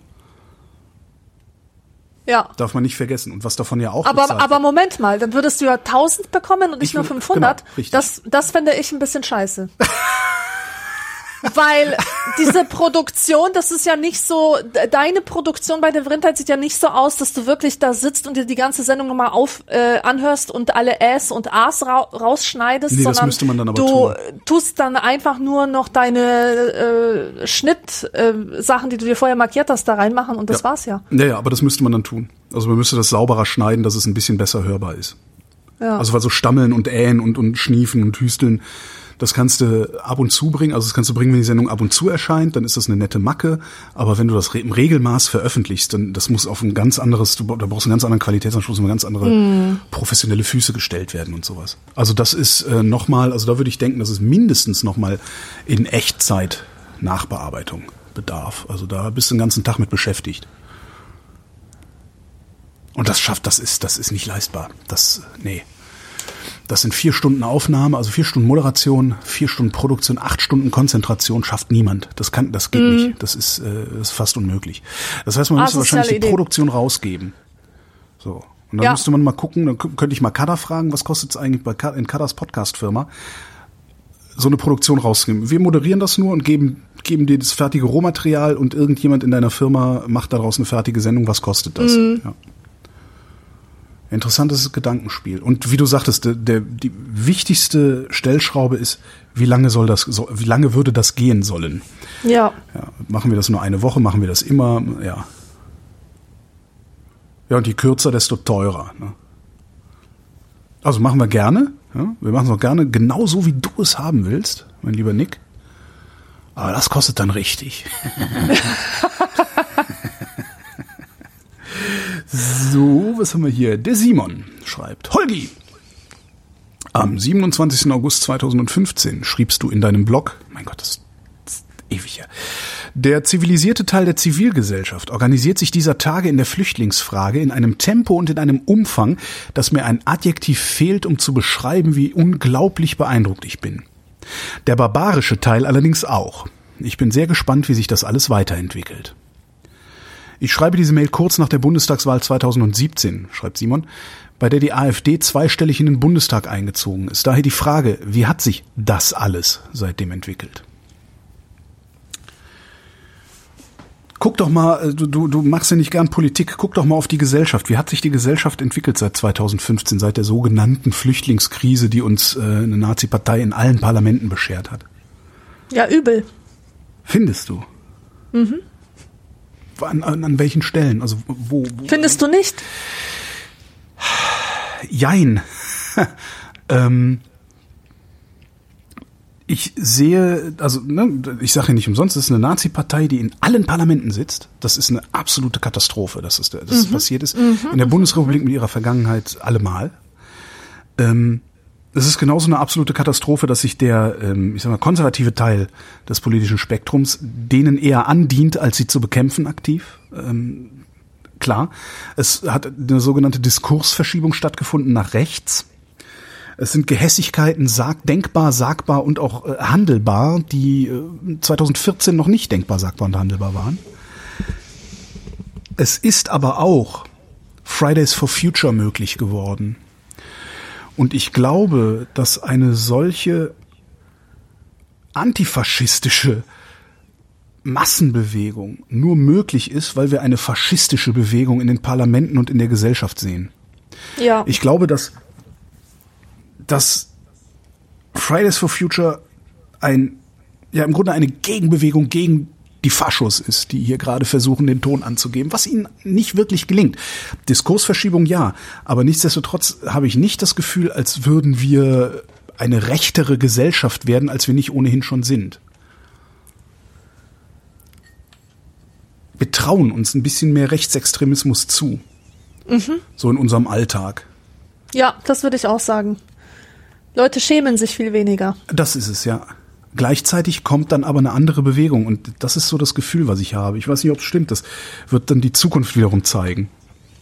ja. Darf man nicht vergessen. Und was davon ja auch Aber, aber Moment mal, dann würdest du ja 1000 bekommen und nicht Ich nur würd- 500. genau, richtig. das, das fände ich ein bisschen scheiße. <laughs> Weil diese Produktion, das ist ja nicht so, de- deine Produktion bei der Vrindheit sieht ja nicht so aus, dass du wirklich da sitzt und dir die ganze Sendung nochmal auf äh, anhörst und alle Äs und As ra rausschneidest, Nee, das sondern müsste man dann aber du tun. tust dann einfach nur noch deine äh, Schnitt äh, die du dir vorher markiert hast, da reinmachen und das Ja. war's ja. Naja, aber das müsste man dann tun. Also man müsste das sauberer schneiden, dass es ein bisschen besser hörbar ist. Ja. Also weil so Stammeln und Ähen und, und Schniefen und Hüsteln, das kannst du ab und zu bringen. Also das kannst du bringen, wenn die Sendung ab und zu erscheint, dann ist das eine nette Macke. Aber wenn du das im Regelmaß veröffentlichst, dann das muss auf ein ganz anderes, du, da brauchst du einen ganz anderen Qualitätsanspruch, muss ganz andere professionelle Füße gestellt werden und sowas. Also das ist äh, nochmal, also da würde ich denken, dass es mindestens nochmal in Echtzeit Nachbearbeitung bedarf. Also da bist du den ganzen Tag mit beschäftigt. Und das schafft, das ist, das ist nicht leistbar. Das, nee. Das sind vier Stunden Aufnahme, also vier Stunden Moderation, vier Stunden Produktion, acht Stunden Konzentration schafft niemand. Das kann, das geht nicht. Das ist, äh, ist fast unmöglich. Das heißt, man müsste Asoziale wahrscheinlich die. Produktion rausgeben. So. Und dann Ja. müsste man mal gucken, dann kö- könnte ich mal Kada fragen, was kostet es eigentlich bei Ka- in Kadas Podcast-Firma, so eine Produktion rauszugeben. Wir moderieren das nur und geben, geben dir das fertige Rohmaterial und irgendjemand in deiner Firma macht daraus eine fertige Sendung. Was kostet das? Mhm. Ja. Interessantes Gedankenspiel. Und wie du sagtest, der, der, die wichtigste Stellschraube ist, wie lange soll das, so, wie lange würde das gehen sollen? Ja. Ja, machen wir das nur eine Woche, machen wir das immer, ja. Ja, und je kürzer, desto teurer. Ne? Also machen wir gerne. Ja? Wir machen es auch gerne genauso, wie du es haben willst, mein lieber Nick. Aber das kostet dann richtig. <laughs> so, was haben wir hier? Der Simon schreibt. Holgi, am 27. August 2015 schriebst du in deinem Blog, mein Gott, das ist ewig her, Der zivilisierte Teil der Zivilgesellschaft organisiert sich dieser Tage in der Flüchtlingsfrage in einem Tempo und in einem Umfang, dass mir ein Adjektiv fehlt, um zu beschreiben, wie unglaublich beeindruckt ich bin. Der barbarische Teil allerdings auch. Ich bin sehr gespannt, wie sich das alles weiterentwickelt. Ich schreibe diese Mail kurz nach der Bundestagswahl 2017, schreibt Simon, bei der die AfD zweistellig in den Bundestag eingezogen ist. Daher die Frage, wie hat sich das alles seitdem entwickelt? Guck doch mal, äh, du, du, du machst ja nicht gern Politik, guck doch mal auf die Gesellschaft. Wie hat sich die Gesellschaft entwickelt seit 2015, seit der sogenannten Flüchtlingskrise, die uns äh, eine Nazi-Partei in allen Parlamenten beschert hat? Ja, übel. Findest du? Mhm. An, an, an welchen Stellen? Also wo, wo? Findest du nicht? Jein. <laughs> ähm, ich sehe, also ne, ich sage ja nicht umsonst, das ist eine Nazi-Partei, die in allen Parlamenten sitzt. Das ist eine absolute Katastrophe, dass das, das mhm. passiert ist. Mhm. In der Bundesrepublik mit ihrer Vergangenheit allemal. Ähm, es ist genauso eine absolute Katastrophe, dass sich der, ähm, ich sag mal, konservative Teil des politischen Spektrums denen eher andient, als sie zu bekämpfen aktiv. Ähm, klar, es hat eine sogenannte Diskursverschiebung stattgefunden nach rechts. Es sind Gehässigkeiten sag, denkbar, sagbar und auch äh, handelbar, die äh, 2014 noch nicht denkbar, sagbar und handelbar waren. Es ist aber auch Fridays for Future möglich geworden. Und ich glaube, dass eine solche antifaschistische Massenbewegung nur möglich ist, weil wir eine faschistische Bewegung in den Parlamenten und in der Gesellschaft sehen. Ja. Ich glaube, dass, dass Fridays for Future ein, ja, im Grunde eine Gegenbewegung gegen die Faschos ist, die hier gerade versuchen, den Ton anzugeben, was ihnen nicht wirklich gelingt. Diskursverschiebung ja, aber nichtsdestotrotz habe ich nicht das Gefühl, als würden wir eine rechtere Gesellschaft werden, als wir nicht ohnehin schon sind. Wir trauen uns ein bisschen mehr Rechtsextremismus zu. Mhm. So in unserem Alltag. Ja, das würde ich auch sagen. Leute schämen sich viel weniger. Das ist es, ja. Gleichzeitig kommt dann aber eine andere Bewegung und das ist so das Gefühl, was ich habe. Ich weiß nicht, ob es stimmt. Das wird dann die Zukunft wiederum zeigen.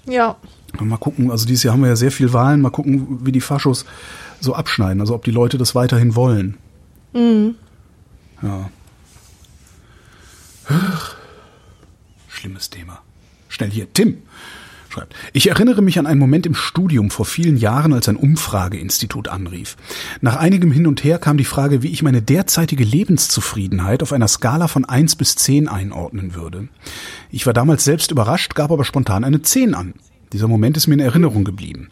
Ja. Mal gucken, also dieses Jahr haben wir ja sehr viel Wahlen. Mal gucken, wie die Faschos so abschneiden. Also ob die Leute das weiterhin wollen. Mhm. Ja. Schlimmes Thema. Schnell hier, Tim schreibt. Ich erinnere mich an einen Moment im Studium vor vielen Jahren, als ein Umfrageinstitut anrief. Nach einigem Hin und Her kam die Frage, wie ich meine derzeitige Lebenszufriedenheit auf einer Skala von eins bis zehn einordnen würde. Ich war damals selbst überrascht, gab aber spontan eine zehn an. Dieser Moment ist mir in Erinnerung geblieben.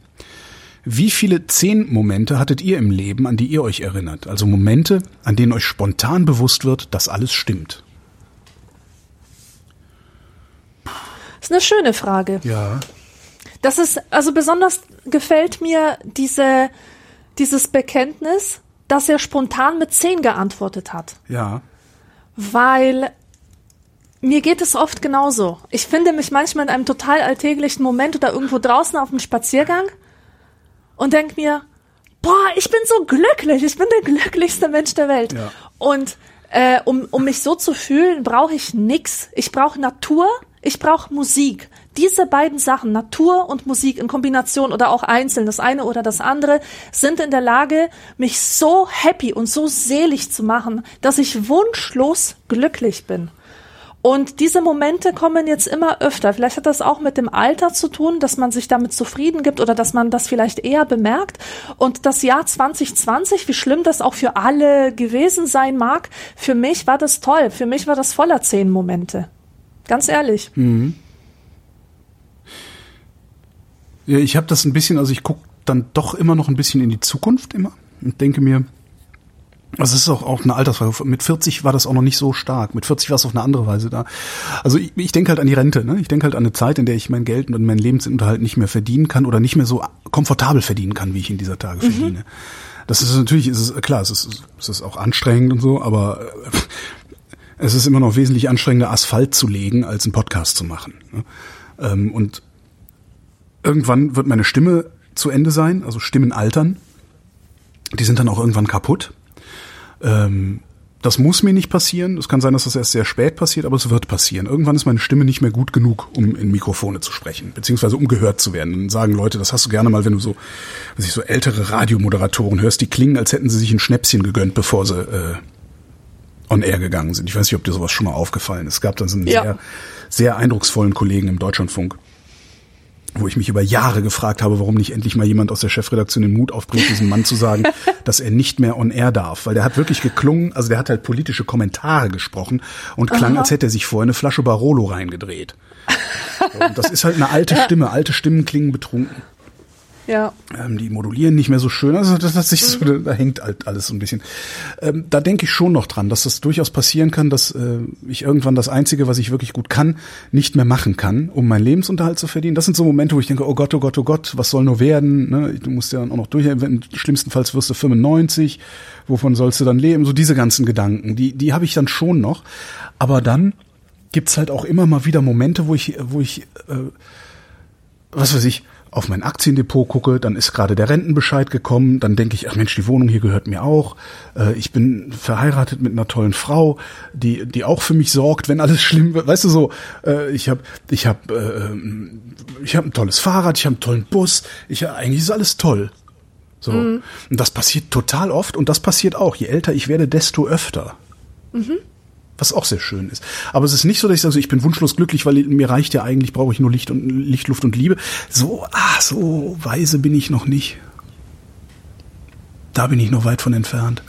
Wie viele zehn Momente hattet ihr im Leben, an die ihr euch erinnert? Also Momente, an denen euch spontan bewusst wird, dass alles stimmt. Ist eine schöne Frage. Ja. Das ist, also besonders gefällt mir diese, dieses Bekenntnis, dass er spontan mit zehn geantwortet hat. Ja. Weil mir geht es oft genauso. Ich finde mich manchmal in einem total alltäglichen Moment oder irgendwo draußen auf dem Spaziergang und denke mir, boah, ich bin so glücklich, ich bin der glücklichste Mensch der Welt. Ja. Und äh, um, um mich so zu fühlen, brauche ich nix. Ich brauche Natur, ich brauche Musik. Diese beiden Sachen, Natur und Musik in Kombination oder auch einzeln, das eine oder das andere, sind in der Lage, mich so happy und so selig zu machen, dass ich wunschlos glücklich bin. Und diese Momente kommen jetzt immer öfter. Vielleicht hat das auch mit dem Alter zu tun, dass man sich damit zufrieden gibt oder dass man das vielleicht eher bemerkt. Und das Jahr 2020, wie schlimm das auch für alle gewesen sein mag, für mich war das toll. Für mich war das voller zehn Momente. Ganz ehrlich. Mhm. Ja, ich habe das ein bisschen, also ich gucke dann doch immer noch ein bisschen in die Zukunft immer und denke mir, also es ist auch, auch eine Altersfrage. Mit 40 war das auch noch nicht so stark. Mit 40 war es auf eine andere Weise da. Also ich, ich denke halt an die Rente. Ne? Ich denke halt an eine Zeit, in der ich mein Geld und meinen Lebensunterhalt nicht mehr verdienen kann oder nicht mehr so komfortabel verdienen kann, wie ich in dieser Tage mhm. verdiene. Das ist natürlich, ist es, klar, es ist, es ist auch anstrengend und so, aber es ist immer noch wesentlich anstrengender, Asphalt zu legen, als einen Podcast zu machen. Ähm, und irgendwann wird meine Stimme zu Ende sein, also Stimmen altern. Die sind dann auch irgendwann kaputt. Ähm, Das muss mir nicht passieren. Es kann sein, dass das erst sehr spät passiert, aber es wird passieren. Irgendwann ist meine Stimme nicht mehr gut genug, um in Mikrofone zu sprechen, beziehungsweise um gehört zu werden. Dann sagen Leute, das hast du gerne mal, wenn du so, was ich so ältere Radiomoderatoren hörst, die klingen, als hätten sie sich ein Schnäpschen gegönnt, bevor sie äh, on air gegangen sind. Ich weiß nicht, ob dir sowas schon mal aufgefallen ist. Es gab dann so einen Ja. sehr, sehr eindrucksvollen Kollegen im Deutschlandfunk, wo ich mich über Jahre gefragt habe, warum nicht endlich mal jemand aus der Chefredaktion den Mut aufbringt, diesem Mann zu sagen, <laughs> dass er nicht mehr on air darf. Weil der hat wirklich geklungen, also der hat halt politische Kommentare gesprochen und klang, als hätte er sich vorher eine Flasche Barolo reingedreht. <laughs> Und das ist halt eine alte Stimme. Alte Stimmen klingen betrunken. Ja. Ähm, die modulieren nicht mehr so schön. Also das hat sich so, da, da hängt halt alles so ein bisschen. Ähm, da denke ich schon noch dran, dass das durchaus passieren kann, dass äh, ich irgendwann das Einzige, was ich wirklich gut kann, nicht mehr machen kann, um meinen Lebensunterhalt zu verdienen. Das sind so Momente, wo ich denke, oh Gott, oh Gott, oh Gott, was soll nur werden? Ne? Du musst ja dann auch noch durch, schlimmstenfalls wirst du 95, wovon sollst du dann leben? So diese ganzen Gedanken, die, die habe ich dann schon noch. Aber dann gibt's halt auch immer mal wieder Momente, wo ich, wo ich, äh, was weiß ich, auf mein Aktiendepot gucke, dann ist gerade der Rentenbescheid gekommen, dann denke ich, ach Mensch, die Wohnung hier gehört mir auch. Äh, ich bin verheiratet mit einer tollen Frau, die die auch für mich sorgt, wenn alles schlimm wird. Weißt du so, äh, ich habe ich habe äh, ich habe ein tolles Fahrrad, ich habe einen tollen Bus, ich eigentlich ist alles toll. So. Und das passiert total oft und das passiert auch, je älter ich werde, desto öfter. Was auch sehr schön ist. Aber es ist nicht so, dass ich sage, ich bin wunschlos glücklich, weil mir reicht ja eigentlich, brauche ich nur Licht und Licht, Luft und Liebe. So, ah, so weise bin ich noch nicht. Da bin ich noch weit von entfernt.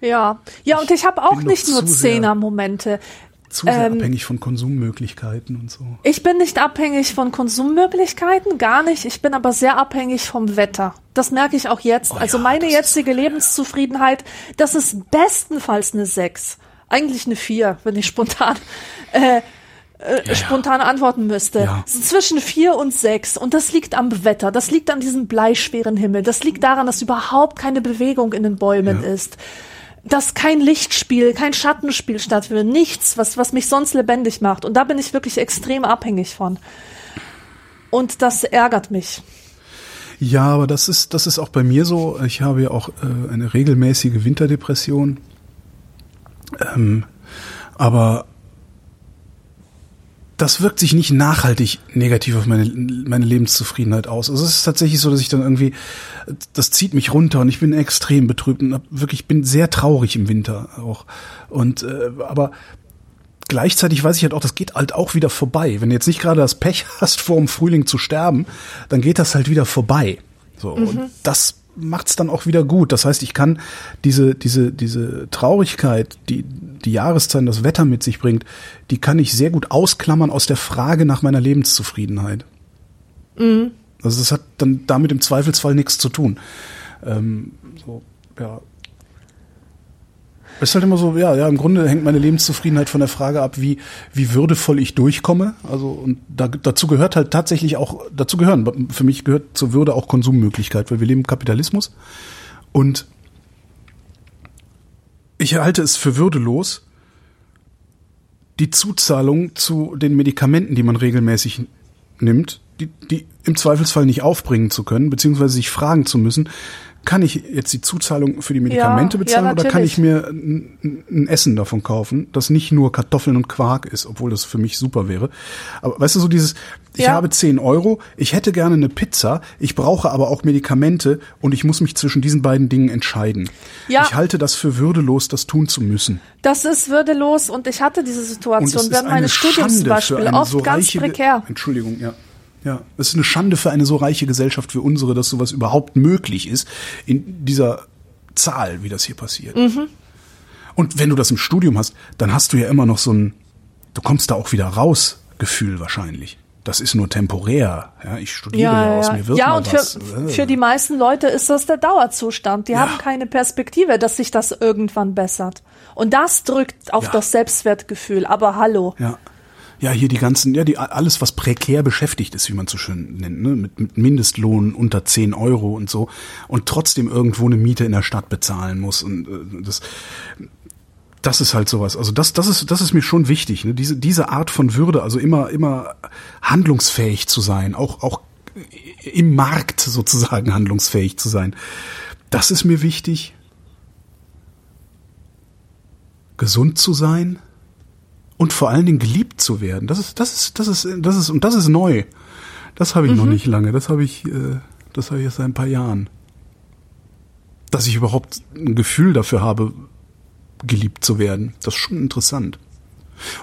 Ja. Ja, und ich habe auch nicht nur Zehner-Momente. Zu sehr Ähm, abhängig von Konsummöglichkeiten und so. Ich bin nicht abhängig von Konsummöglichkeiten, gar nicht. Ich bin aber sehr abhängig vom Wetter. Das merke ich auch jetzt. Oh also ja, meine jetzige Lebenszufriedenheit, das ist bestenfalls eine 6. Eigentlich eine 4, wenn ich spontan äh, äh, ja. spontan antworten müsste. Ja. So zwischen 4 und 6. Und das liegt am Wetter. Das liegt an diesem bleischweren Himmel. Das liegt daran, dass überhaupt keine Bewegung in den Bäumen Ja. ist. Dass kein Lichtspiel, kein Schattenspiel stattfindet. Nichts, was, was mich sonst lebendig macht. Und da bin ich wirklich extrem abhängig von. Und das ärgert mich. Ja, aber das ist, das ist auch bei mir so. Ich habe ja auch äh, eine regelmäßige Winterdepression. Ähm, aber das wirkt sich nicht nachhaltig negativ auf meine, meine Lebenszufriedenheit aus. Also es ist tatsächlich so, dass ich dann irgendwie, das zieht mich runter und ich bin extrem betrübt und hab wirklich bin sehr traurig im Winter auch. Und äh, aber gleichzeitig weiß ich halt auch, das geht halt auch wieder vorbei. Wenn du jetzt nicht gerade das Pech <laughs> hast, vor dem Frühling zu sterben, dann geht das halt wieder vorbei. So und das macht's dann auch wieder gut. Das heißt, ich kann diese diese diese Traurigkeit, die die Jahreszeiten, das Wetter mit sich bringt, die kann ich sehr gut ausklammern aus der Frage nach meiner Lebenszufriedenheit. Also das hat dann damit im Zweifelsfall nichts zu tun. Ähm, so, ja. Es ist halt immer so, ja, ja, im Grunde hängt meine Lebenszufriedenheit von der Frage ab, wie, wie würdevoll ich durchkomme. Also, und da, dazu gehört halt tatsächlich auch, dazu gehören, für mich gehört zur Würde auch Konsummöglichkeit, weil wir leben im Kapitalismus. Und ich halte es für würdelos, die Zuzahlung zu den Medikamenten, die man regelmäßig nimmt, die, die im Zweifelsfall nicht aufbringen zu können, beziehungsweise sich fragen zu müssen, kann ich jetzt die Zuzahlung für die Medikamente Ja, ja, bezahlen oder kann ich mir ein, Essen davon kaufen, das nicht nur Kartoffeln und Quark ist, obwohl das für mich super wäre. Aber weißt du, so dieses, ich Ja. habe 10 Euro, ich hätte gerne eine Pizza, ich brauche aber auch Medikamente und ich muss mich zwischen diesen beiden Dingen entscheiden. Ja. Ich halte das für würdelos, das tun zu müssen. Das ist würdelos und ich hatte diese Situation während eine meines Studiums zum Beispiel oft so ganz prekär. Entschuldigung, ja. Ja, es ist eine Schande für eine so reiche Gesellschaft wie unsere, dass sowas überhaupt möglich ist in dieser Zahl, wie das hier passiert. Mhm. Und wenn du das im Studium hast, dann hast du ja immer noch so ein, du kommst da auch wieder raus, Gefühl wahrscheinlich. Das ist nur temporär. Ja, ich studiere ja, Ja, aus mir wird ja und für, was. für die meisten Leute ist das der Dauerzustand. Die Ja. haben keine Perspektive, dass sich das irgendwann bessert. Und das drückt auf Ja. das Selbstwertgefühl. Aber hallo. Ja. Ja, hier die ganzen, ja, die, alles, was prekär beschäftigt ist, wie man so schön nennt, ne? mit, mit Mindestlohn unter 10 Euro und so und trotzdem irgendwo eine Miete in der Stadt bezahlen muss und äh, das, das ist halt sowas. Also das, das ist, das ist mir schon wichtig, ne? diese, diese Art von Würde, also immer, immer handlungsfähig zu sein, auch, auch im Markt sozusagen handlungsfähig zu sein. Das ist mir wichtig. gesund zu sein und vor allen Dingen geliebt zu werden. Das ist, das ist, das ist, das ist, und das ist neu. Das habe ich mhm. noch nicht lange. Das habe ich, äh, das habe ich erst seit ein paar Jahren. Dass ich überhaupt ein Gefühl dafür habe, geliebt zu werden. Das ist schon interessant.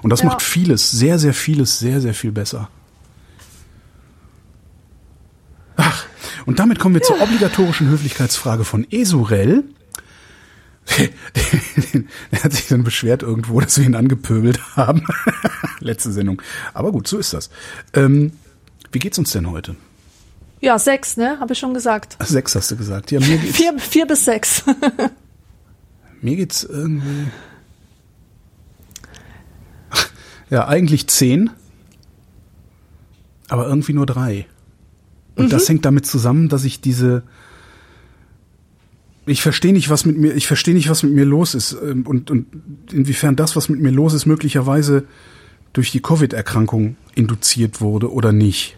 Und das ja. macht vieles, sehr, sehr vieles, sehr, sehr viel besser. Ach, und damit kommen wir ja. zur obligatorischen Höflichkeitsfrage von Esurel. <laughs> er hat sich dann beschwert irgendwo, dass wir ihn angepöbelt haben. <laughs> Letzte Sendung. Aber gut, so ist das. Ähm, wie geht's uns denn heute? Ja, sechs, ne? Habe ich schon gesagt. Sechs hast du gesagt. Ja, mir geht's, vier, vier bis sechs. <laughs> mir geht's irgendwie. Ja, eigentlich zehn. Aber irgendwie nur drei. Und mhm. das hängt damit zusammen, dass ich diese, ich verstehe nicht, was mit mir, ich verstehe nicht, was mit mir los ist ähm, und, und inwiefern das, was mit mir los ist, möglicherweise durch die Covid-Erkrankung induziert wurde oder nicht.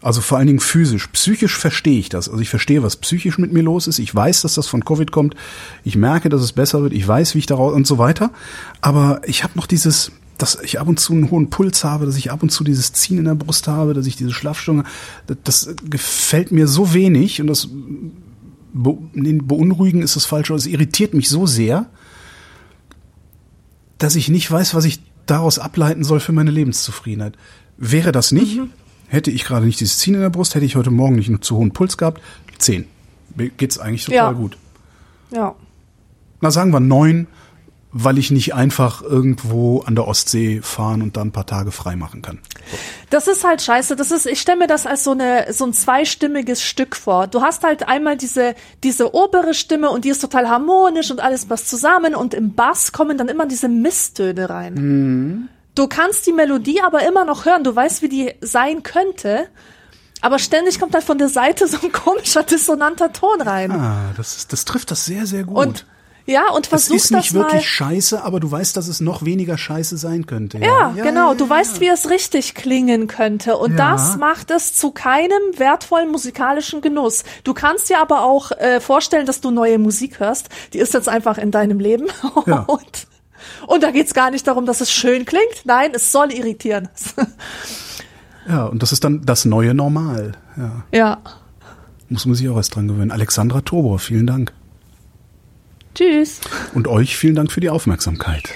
Also vor allen Dingen physisch. Psychisch verstehe ich das. Also ich verstehe, was psychisch mit mir los ist. Ich weiß, dass das von Covid kommt. Ich merke, dass es besser wird. Ich weiß, wie ich daraus und so weiter. Aber ich habe noch dieses, dass ich ab und zu einen hohen Puls habe, dass ich ab und zu dieses Ziehen in der Brust habe, dass ich diese Schlafstunde, das, das gefällt mir so wenig und das beunruhigen ist das falsche, es irritiert mich so sehr, dass ich nicht weiß, was ich daraus ableiten soll für meine Lebenszufriedenheit. Wäre das nicht, mhm. hätte ich gerade nicht dieses Ziehen in der Brust, hätte ich heute Morgen nicht einen zu hohen Puls gehabt, zehn. Geht's eigentlich total ja. gut. Ja. Na, sagen wir neun, weil ich nicht einfach irgendwo an der Ostsee fahren und dann ein paar Tage frei machen kann. So. Das ist halt scheiße. Das ist, ich stelle mir das als so eine so ein zweistimmiges Stück vor. Du hast halt einmal diese diese obere Stimme und die ist total harmonisch und alles passt zusammen und im Bass kommen dann immer diese Misstöne rein. Mhm. Du kannst die Melodie aber immer noch hören. Du weißt, wie die sein könnte. Aber ständig kommt halt von der Seite so ein komischer dissonanter Ton rein. Ah, das, ist, das trifft das sehr, sehr gut. Und ja, und versuch das Es ist nicht wirklich mal. scheiße, aber du weißt, dass es noch weniger scheiße sein könnte. Ja, ja, ja genau. Ja, du weißt, wie es richtig klingen könnte. Und das macht es zu keinem wertvollen musikalischen Genuss. Du kannst dir aber auch äh, vorstellen, dass du neue Musik hörst. Die ist jetzt einfach in deinem Leben. <laughs> und, und da geht's gar nicht darum, dass es schön klingt. Nein, es soll irritieren. <laughs> ja, und das ist dann das neue Normal. Ja. ja. Muss man sich auch erst dran gewöhnen. Alexandra Tobor, vielen Dank. Tschüss. Und euch vielen Dank für die Aufmerksamkeit.